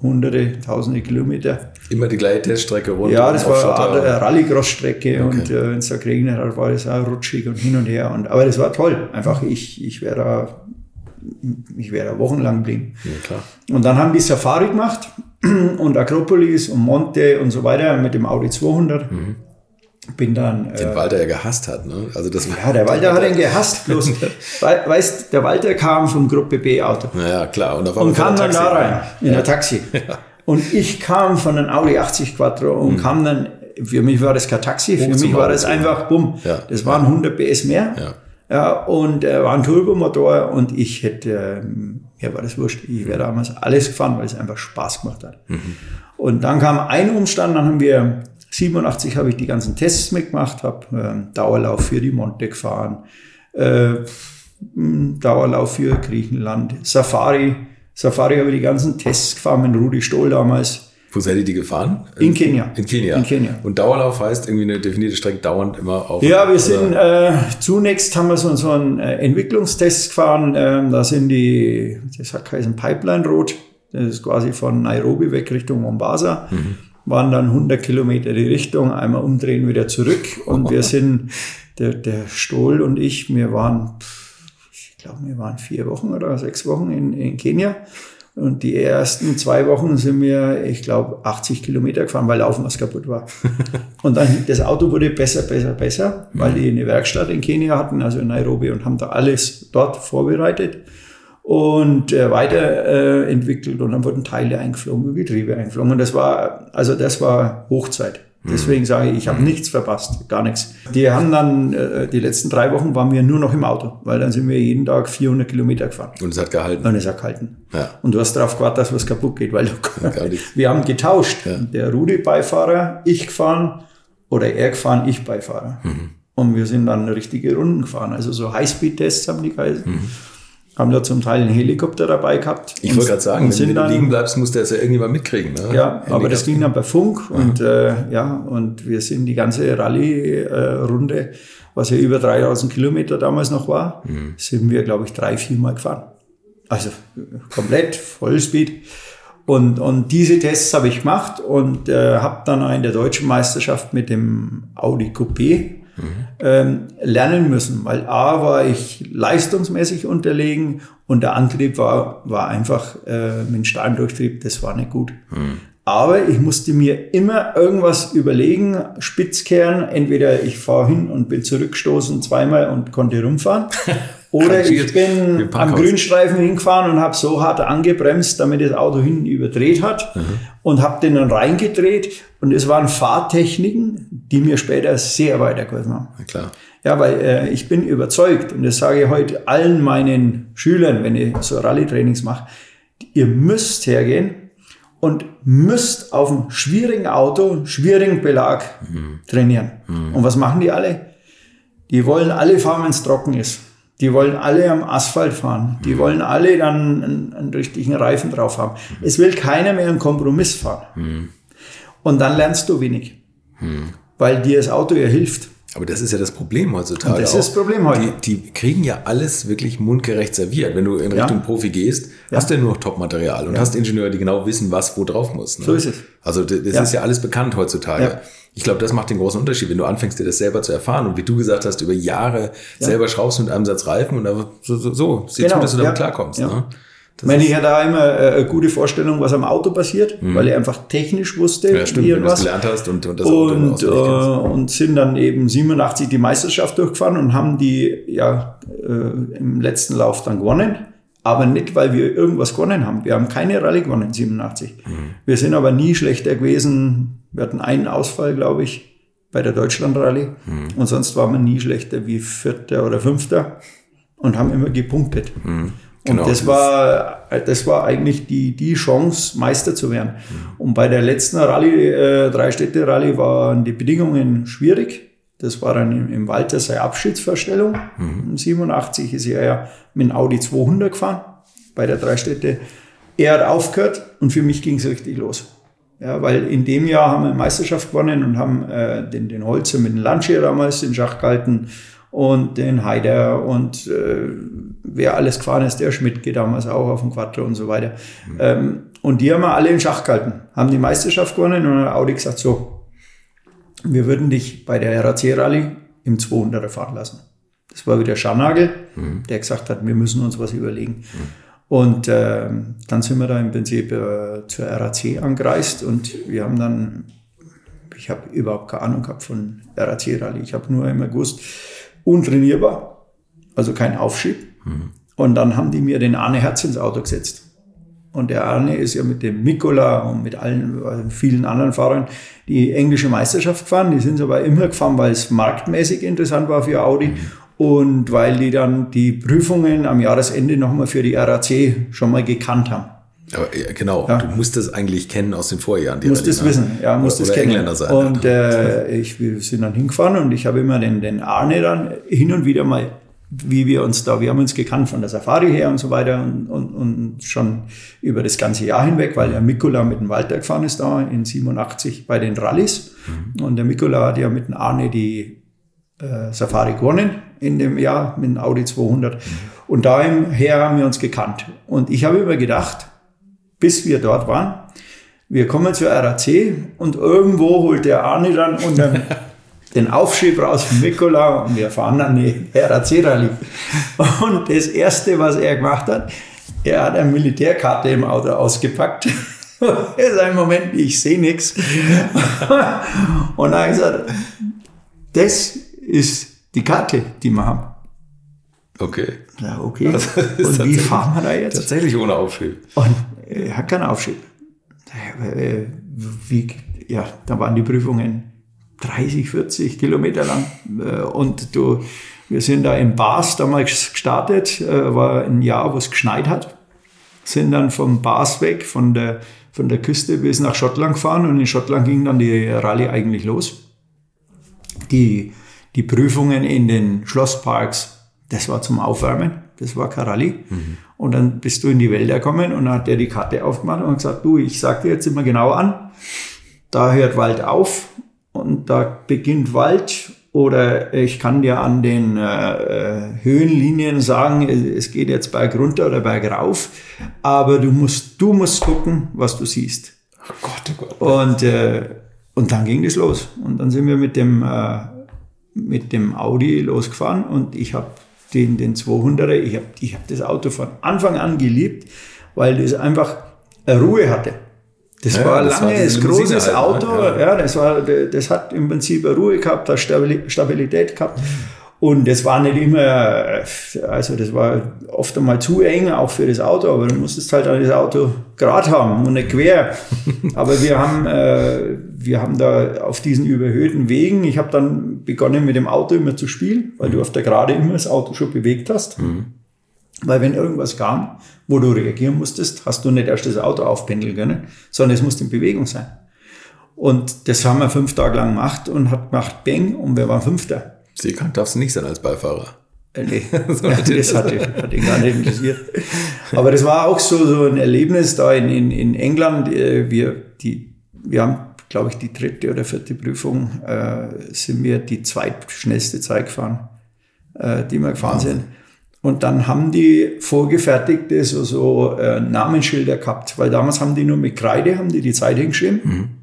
Speaker 1: hunderte, tausende Kilometer.
Speaker 3: Immer die gleiche Teststrecke runter.
Speaker 1: Ja, das war
Speaker 3: Schotter.
Speaker 1: eine Rallycross-Strecke
Speaker 3: Okay.
Speaker 1: und äh, wenn es da geregnet hat, war das auch rutschig und hin und her. Und, aber das war toll. Einfach, ich, ich wäre da, ich wäre da wochenlang geblieben.
Speaker 3: Ja, klar.
Speaker 1: Und dann haben die Safari gemacht und Akropolis und Monte und so weiter mit dem Audi 200. Bin dann.
Speaker 3: Den
Speaker 1: Äh,
Speaker 3: Walter ja gehasst hat, ne? Also das war,
Speaker 1: ja, der Walter hat ihn gehasst, bloß, weißt, der Walter kam vom Gruppe B Auto
Speaker 3: Naja, klar. Und,
Speaker 1: und kam dann da rein, in ein Taxi. Und ich kam von einem Audi 80 Quattro und kam dann, für mich war das kein Taxi, für mich war das einfach, bumm,
Speaker 3: Ja.
Speaker 1: das waren 100 PS mehr.
Speaker 3: Ja.
Speaker 1: Ja, und äh, war ein Turbomotor und ich hätte, ähm, mir war das wurscht, ich wäre damals alles gefahren, weil es einfach Spaß gemacht hat. Und dann kam ein Umstand, dann haben wir, 87 habe ich die ganzen Tests mitgemacht, habe ähm, Dauerlauf für die Monte gefahren, äh, Dauerlauf für Griechenland, Safari, Safari habe ich die ganzen Tests gefahren mit Rudi Stoll damals.
Speaker 3: Wo seid ihr die gefahren?
Speaker 1: In Kenia.
Speaker 3: In Kenia.
Speaker 1: In Kenia.
Speaker 3: Und Dauerlauf heißt irgendwie eine definierte Strecke dauernd immer auf.
Speaker 1: Ja, wir sind äh, zunächst haben wir so, so einen äh, Entwicklungstest gefahren. Ähm, da sind die, das hat geheißen Pipeline Road. Das ist quasi von Nairobi weg Richtung Mombasa. Waren dann 100 Kilometer die Richtung, einmal umdrehen, wieder zurück. Und wir sind, der, der Stohl und ich, wir waren, ich glaube, wir waren vier Wochen oder sechs Wochen in, in Kenia. Und die ersten zwei Wochen sind wir, ich glaube, 80 Kilometer gefahren, weil Laufen was kaputt war. Und dann, das Auto wurde besser, besser, besser, weil die eine Werkstatt in Kenia hatten, also in Nairobi, und haben da alles dort vorbereitet. und äh, weiterentwickelt äh, und dann wurden Teile eingeflogen, Getriebe eingeflogen und das war, also das war Hochzeit. Deswegen sage ich, ich habe nichts verpasst, gar nichts. Die haben dann, äh, die letzten drei Wochen waren wir nur noch im Auto, weil dann sind wir jeden Tag 400 Kilometer gefahren.
Speaker 3: Und es hat gehalten.
Speaker 1: Und es hat gehalten.
Speaker 3: Ja.
Speaker 1: Und du hast darauf gewartet, dass was kaputt geht, weil du,
Speaker 3: nicht.
Speaker 1: wir haben getauscht.
Speaker 3: Ja.
Speaker 1: Der Rudi-Beifahrer, ich gefahren oder er gefahren, ich Beifahrer.
Speaker 3: Mhm.
Speaker 1: Und wir sind dann richtige Runden gefahren. Also so Highspeed-Tests haben die geheißen. Haben da zum Teil einen Helikopter dabei gehabt.
Speaker 3: Mhm. Ich wollte gerade sagen, wenn du
Speaker 1: dann,
Speaker 3: liegen bleibst, muss der es ja irgendjemand mitkriegen. Ne?
Speaker 1: ja, aber das ging dann per Funk und äh, ja, und wir sind die ganze Rallye-Runde, was ja über 3000 Kilometer damals noch war,
Speaker 3: Mhm.
Speaker 1: sind wir, glaube ich, drei, vier Mal gefahren. Also äh, komplett, Vollspeed. Und, und diese Tests habe ich gemacht und äh, habe dann in der deutschen Meisterschaft mit dem Audi Coupé ähm, lernen müssen, weil A war ich leistungsmäßig unterlegen und der Antrieb war, war einfach äh, mit Steindurchtrieb, das war nicht gut. Aber ich musste mir immer irgendwas überlegen, Spitzkehren, entweder ich fahre hin und bin zurückgestoßen zweimal und konnte rumfahren. Oder ich bin am. Grünstreifen hingefahren und habe so hart angebremst, damit das Auto hinten überdreht hat
Speaker 3: Mhm.
Speaker 1: und habe den dann reingedreht. Und es waren Fahrtechniken, die mir später sehr weitergeholfen haben.
Speaker 3: Na klar.
Speaker 1: Ja, weil äh, ich bin überzeugt und das sage ich heute allen meinen Schülern, wenn ich so Rallye-Trainings mache, ihr müsst hergehen und müsst auf einem schwierigen Auto, schwierigen Belag trainieren. Und was machen die alle? Die wollen alle fahren, wenn es trocken ist. Die wollen alle am Asphalt fahren. Die wollen alle dann einen, einen richtigen Reifen drauf haben. Es will keiner mehr einen Kompromiss fahren. Und dann lernst du wenig. Weil dir das Auto ja hilft.
Speaker 3: Aber das ist ja das Problem heutzutage.
Speaker 1: Und das
Speaker 3: auch.
Speaker 1: ist das Problem heute.
Speaker 3: Die, die kriegen ja alles wirklich mundgerecht serviert. Wenn du in Richtung
Speaker 1: Ja.
Speaker 3: Profi gehst, hast du ja nur noch Top-Material und hast Ingenieure, die genau wissen, was wo drauf muss. Ne?
Speaker 1: So ist es.
Speaker 3: Also das
Speaker 1: Ja.
Speaker 3: ist ja alles bekannt heutzutage.
Speaker 1: Ja.
Speaker 3: Ich glaube, das macht den großen Unterschied, wenn du anfängst, dir das selber zu erfahren und wie du gesagt hast, über Jahre selber schraubst mit einem Satz Reifen und so, so, so sieh
Speaker 1: Genau,
Speaker 3: zu, dass du damit
Speaker 1: ja.
Speaker 3: klarkommst.
Speaker 1: Ja.
Speaker 3: Ne?
Speaker 1: Ich meine, ich hatte da immer äh, eine gute Vorstellung, was am Auto passiert, weil ich einfach technisch wusste,
Speaker 3: Mhm. Ja, stimmt,
Speaker 1: wie und was.
Speaker 3: gelernt hast und, und das
Speaker 1: Und, äh, und sind dann eben 87 die Meisterschaft durchgefahren und haben die ja äh, im letzten Lauf dann gewonnen. Aber nicht, weil wir irgendwas gewonnen haben. Wir haben keine Rallye gewonnen, 87.
Speaker 3: Mhm.
Speaker 1: Wir sind aber nie schlechter gewesen. Wir hatten einen Ausfall, glaube ich, bei der Deutschland-Rallye.
Speaker 3: Mhm.
Speaker 1: Und sonst waren wir nie schlechter wie Vierter oder Fünfter und haben immer gepunktet.
Speaker 3: Genau,
Speaker 1: und das
Speaker 3: das
Speaker 1: war, das war eigentlich die, die Chance, Meister zu werden. Und bei der letzten Rallye, äh, Drei-Städte-Rallye, waren die Bedingungen schwierig. Das war dann im, im Walter seine Abschiedsverstellung. Im 87 ist er ja mit dem Audi 200 gefahren, bei der Drei-Städte. Er hat aufgehört und für mich ging es richtig los. Ja, weil in dem Jahr haben wir eine Meisterschaft gewonnen und haben äh, den, den Holzer mit dem Lancia damals in Schach gehalten und den Heider und äh, wer alles gefahren ist, der Schmidtke damals auch auf dem Quattro und so weiter. Ähm, und die haben wir alle in Schach gehalten, haben die Meisterschaft gewonnen und dann hat Audi gesagt, so, wir würden dich bei der RAC-Rallye im 200er fahren lassen. Das war wieder Scharnagel, der gesagt hat, wir müssen uns was überlegen. Und ähm, dann sind wir da im Prinzip äh, zur RAC angereist und wir haben dann, ich habe überhaupt keine Ahnung gehabt von RAC-Rallye. Ich habe nur immer gewusst, untrainierbar, also kein Aufschieb. Und dann haben die mir den Arne Herz ins Auto gesetzt. Und der Arne ist ja mit dem Mikola und mit allen äh, vielen anderen Fahrern die englische Meisterschaft gefahren. Die sind aber immer gefahren, weil es marktmäßig interessant war für Audi und weil die dann die Prüfungen am Jahresende nochmal für die RAC schon mal gekannt haben.
Speaker 3: Aber genau,
Speaker 1: Ja.
Speaker 3: du musst das eigentlich kennen aus den Vorjahren. die
Speaker 1: Muss
Speaker 3: Rallye,
Speaker 1: das wissen, ja, muss
Speaker 3: oder,
Speaker 1: das
Speaker 3: oder
Speaker 1: kennen.
Speaker 3: Engländer sein.
Speaker 1: Und äh, ich, wir sind dann hingefahren und ich habe immer den, den Arne dann hin und wieder mal, wie wir uns da, wir haben uns gekannt von der Safari her und so weiter und, und, und schon über das ganze Jahr hinweg, weil der Mikola mit dem Walter gefahren ist da in 87 bei den Rallyes.
Speaker 3: Mhm.
Speaker 1: Und der Mikola hat ja mit dem Arne die äh, Safari gewonnen in dem Jahr mit dem Audi 200.
Speaker 3: Mhm.
Speaker 1: Und daher haben wir uns gekannt. Und ich habe immer gedacht, bis wir dort waren, wir kommen zur RAC und irgendwo holt der Arne dann unter den Aufschieb raus von Mikola und wir fahren dann die RAC-Rallye. Und das Erste, was er gemacht hat, er hat eine Militärkarte im Auto ausgepackt. Er ist ein Moment, ich sehe nichts. Und er hat gesagt, das ist die Karte, die wir haben.
Speaker 3: Okay.
Speaker 1: Ja, okay. Und wie fahren wir da jetzt?
Speaker 3: Tatsächlich ohne Aufschieb.
Speaker 1: Und er hat keinen Aufschieb. Äh, Wie, ja, da waren die Prüfungen 30, 40 Kilometer lang. Äh, Und du, wir sind da im Bas damals gestartet, äh, war ein Jahr, wo es geschneit hat. Sind dann vom Bas weg, von der, von der Küste bis nach Schottland gefahren und in Schottland ging dann die Rallye eigentlich los. Die, die Prüfungen in den Schlossparks, das war zum Aufwärmen, das war keine Rallye. Und dann bist du in die Wälder gekommen und dann hat der die Karte aufgemacht und gesagt, du, ich sag dir jetzt immer genau an, da hört Wald auf und da beginnt Wald oder ich kann dir an den äh, äh, Höhenlinien sagen, es geht jetzt berg runter oder berg rauf, aber du musst, du musst gucken, was du siehst.
Speaker 3: Oh Gott, oh Gott.
Speaker 1: Und, äh, und dann ging das los. Und dann sind wir mit dem, äh, mit dem Audi losgefahren und ich habe den, den 200er, ich habe ich hab das Auto von Anfang an geliebt, weil das einfach Ruhe hatte. Das
Speaker 3: Ja,
Speaker 1: war
Speaker 3: das war
Speaker 1: langes, großes
Speaker 3: halt, ne?
Speaker 1: Auto.
Speaker 3: Ja.
Speaker 1: Ja, das, war, das hat im Prinzip Ruhe gehabt, hat Stabilität gehabt. Und das war nicht immer, also das war oft einmal zu eng, auch für das Auto, aber du musstest halt das Auto gerade haben und nicht quer. aber wir haben, äh, wir haben da auf diesen überhöhten Wegen, ich habe dann begonnen mit dem Auto immer zu spielen, weil du auf der Gerade immer das Auto schon bewegt hast. Weil wenn irgendwas kam, wo du reagieren musstest, hast du nicht erst das Auto aufpendeln können, sondern es musste in Bewegung sein. Und das haben wir fünf Tage lang gemacht und hat gemacht Bang und wir waren Fünfter.
Speaker 3: Seekrank darfst du nicht sein als Beifahrer.
Speaker 1: Äh, nee, ja, das hat, ihn- hat ihn gar nicht interessiert. Aber das war auch so, so ein Erlebnis da in, in, in England. Äh, Wir, die, wir haben, glaube ich, die dritte oder vierte Prüfung, äh, sind wir die zweitschnellste Zeit gefahren, äh, die wir gefahren sind. Und dann haben die vorgefertigte so, so äh, Namensschilder gehabt, weil damals haben die nur mit Kreide, haben die die Zeit hingeschrieben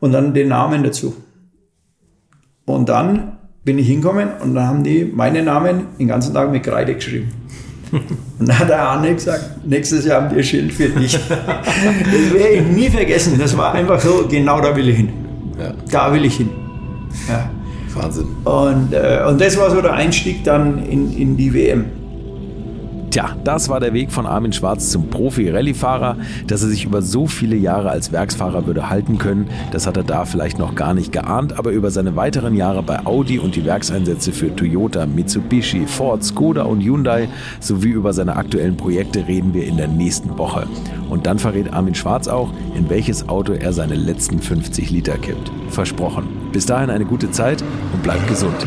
Speaker 1: und dann den Namen dazu. Und dann bin ich hingekommen und dann haben die meinen Namen den ganzen Tag mit Kreide geschrieben. Und dann hat der Arne gesagt, nächstes Jahr haben die ein Schild für dich. Das werde ich nie vergessen. Das war einfach so, genau da will ich hin.
Speaker 3: Ja,
Speaker 1: Da will ich hin. Ja.
Speaker 3: Wahnsinn.
Speaker 1: Und, äh, und das war so der Einstieg dann in, in die WM.
Speaker 3: Tja, das war der Weg von Armin Schwarz zum Profi-Rallye-Fahrer. Dass er sich über so viele Jahre als Werksfahrer würde halten können, das hat er da vielleicht noch gar nicht geahnt. Aber über seine weiteren Jahre bei Audi und die Werkseinsätze für Toyota, Mitsubishi, Ford, Skoda und Hyundai sowie über seine aktuellen Projekte reden wir in der nächsten Woche. Und dann verrät Armin Schwarz auch, in welches Auto er seine letzten 50 Liter kippt. Versprochen. Bis dahin eine gute Zeit und bleibt gesund.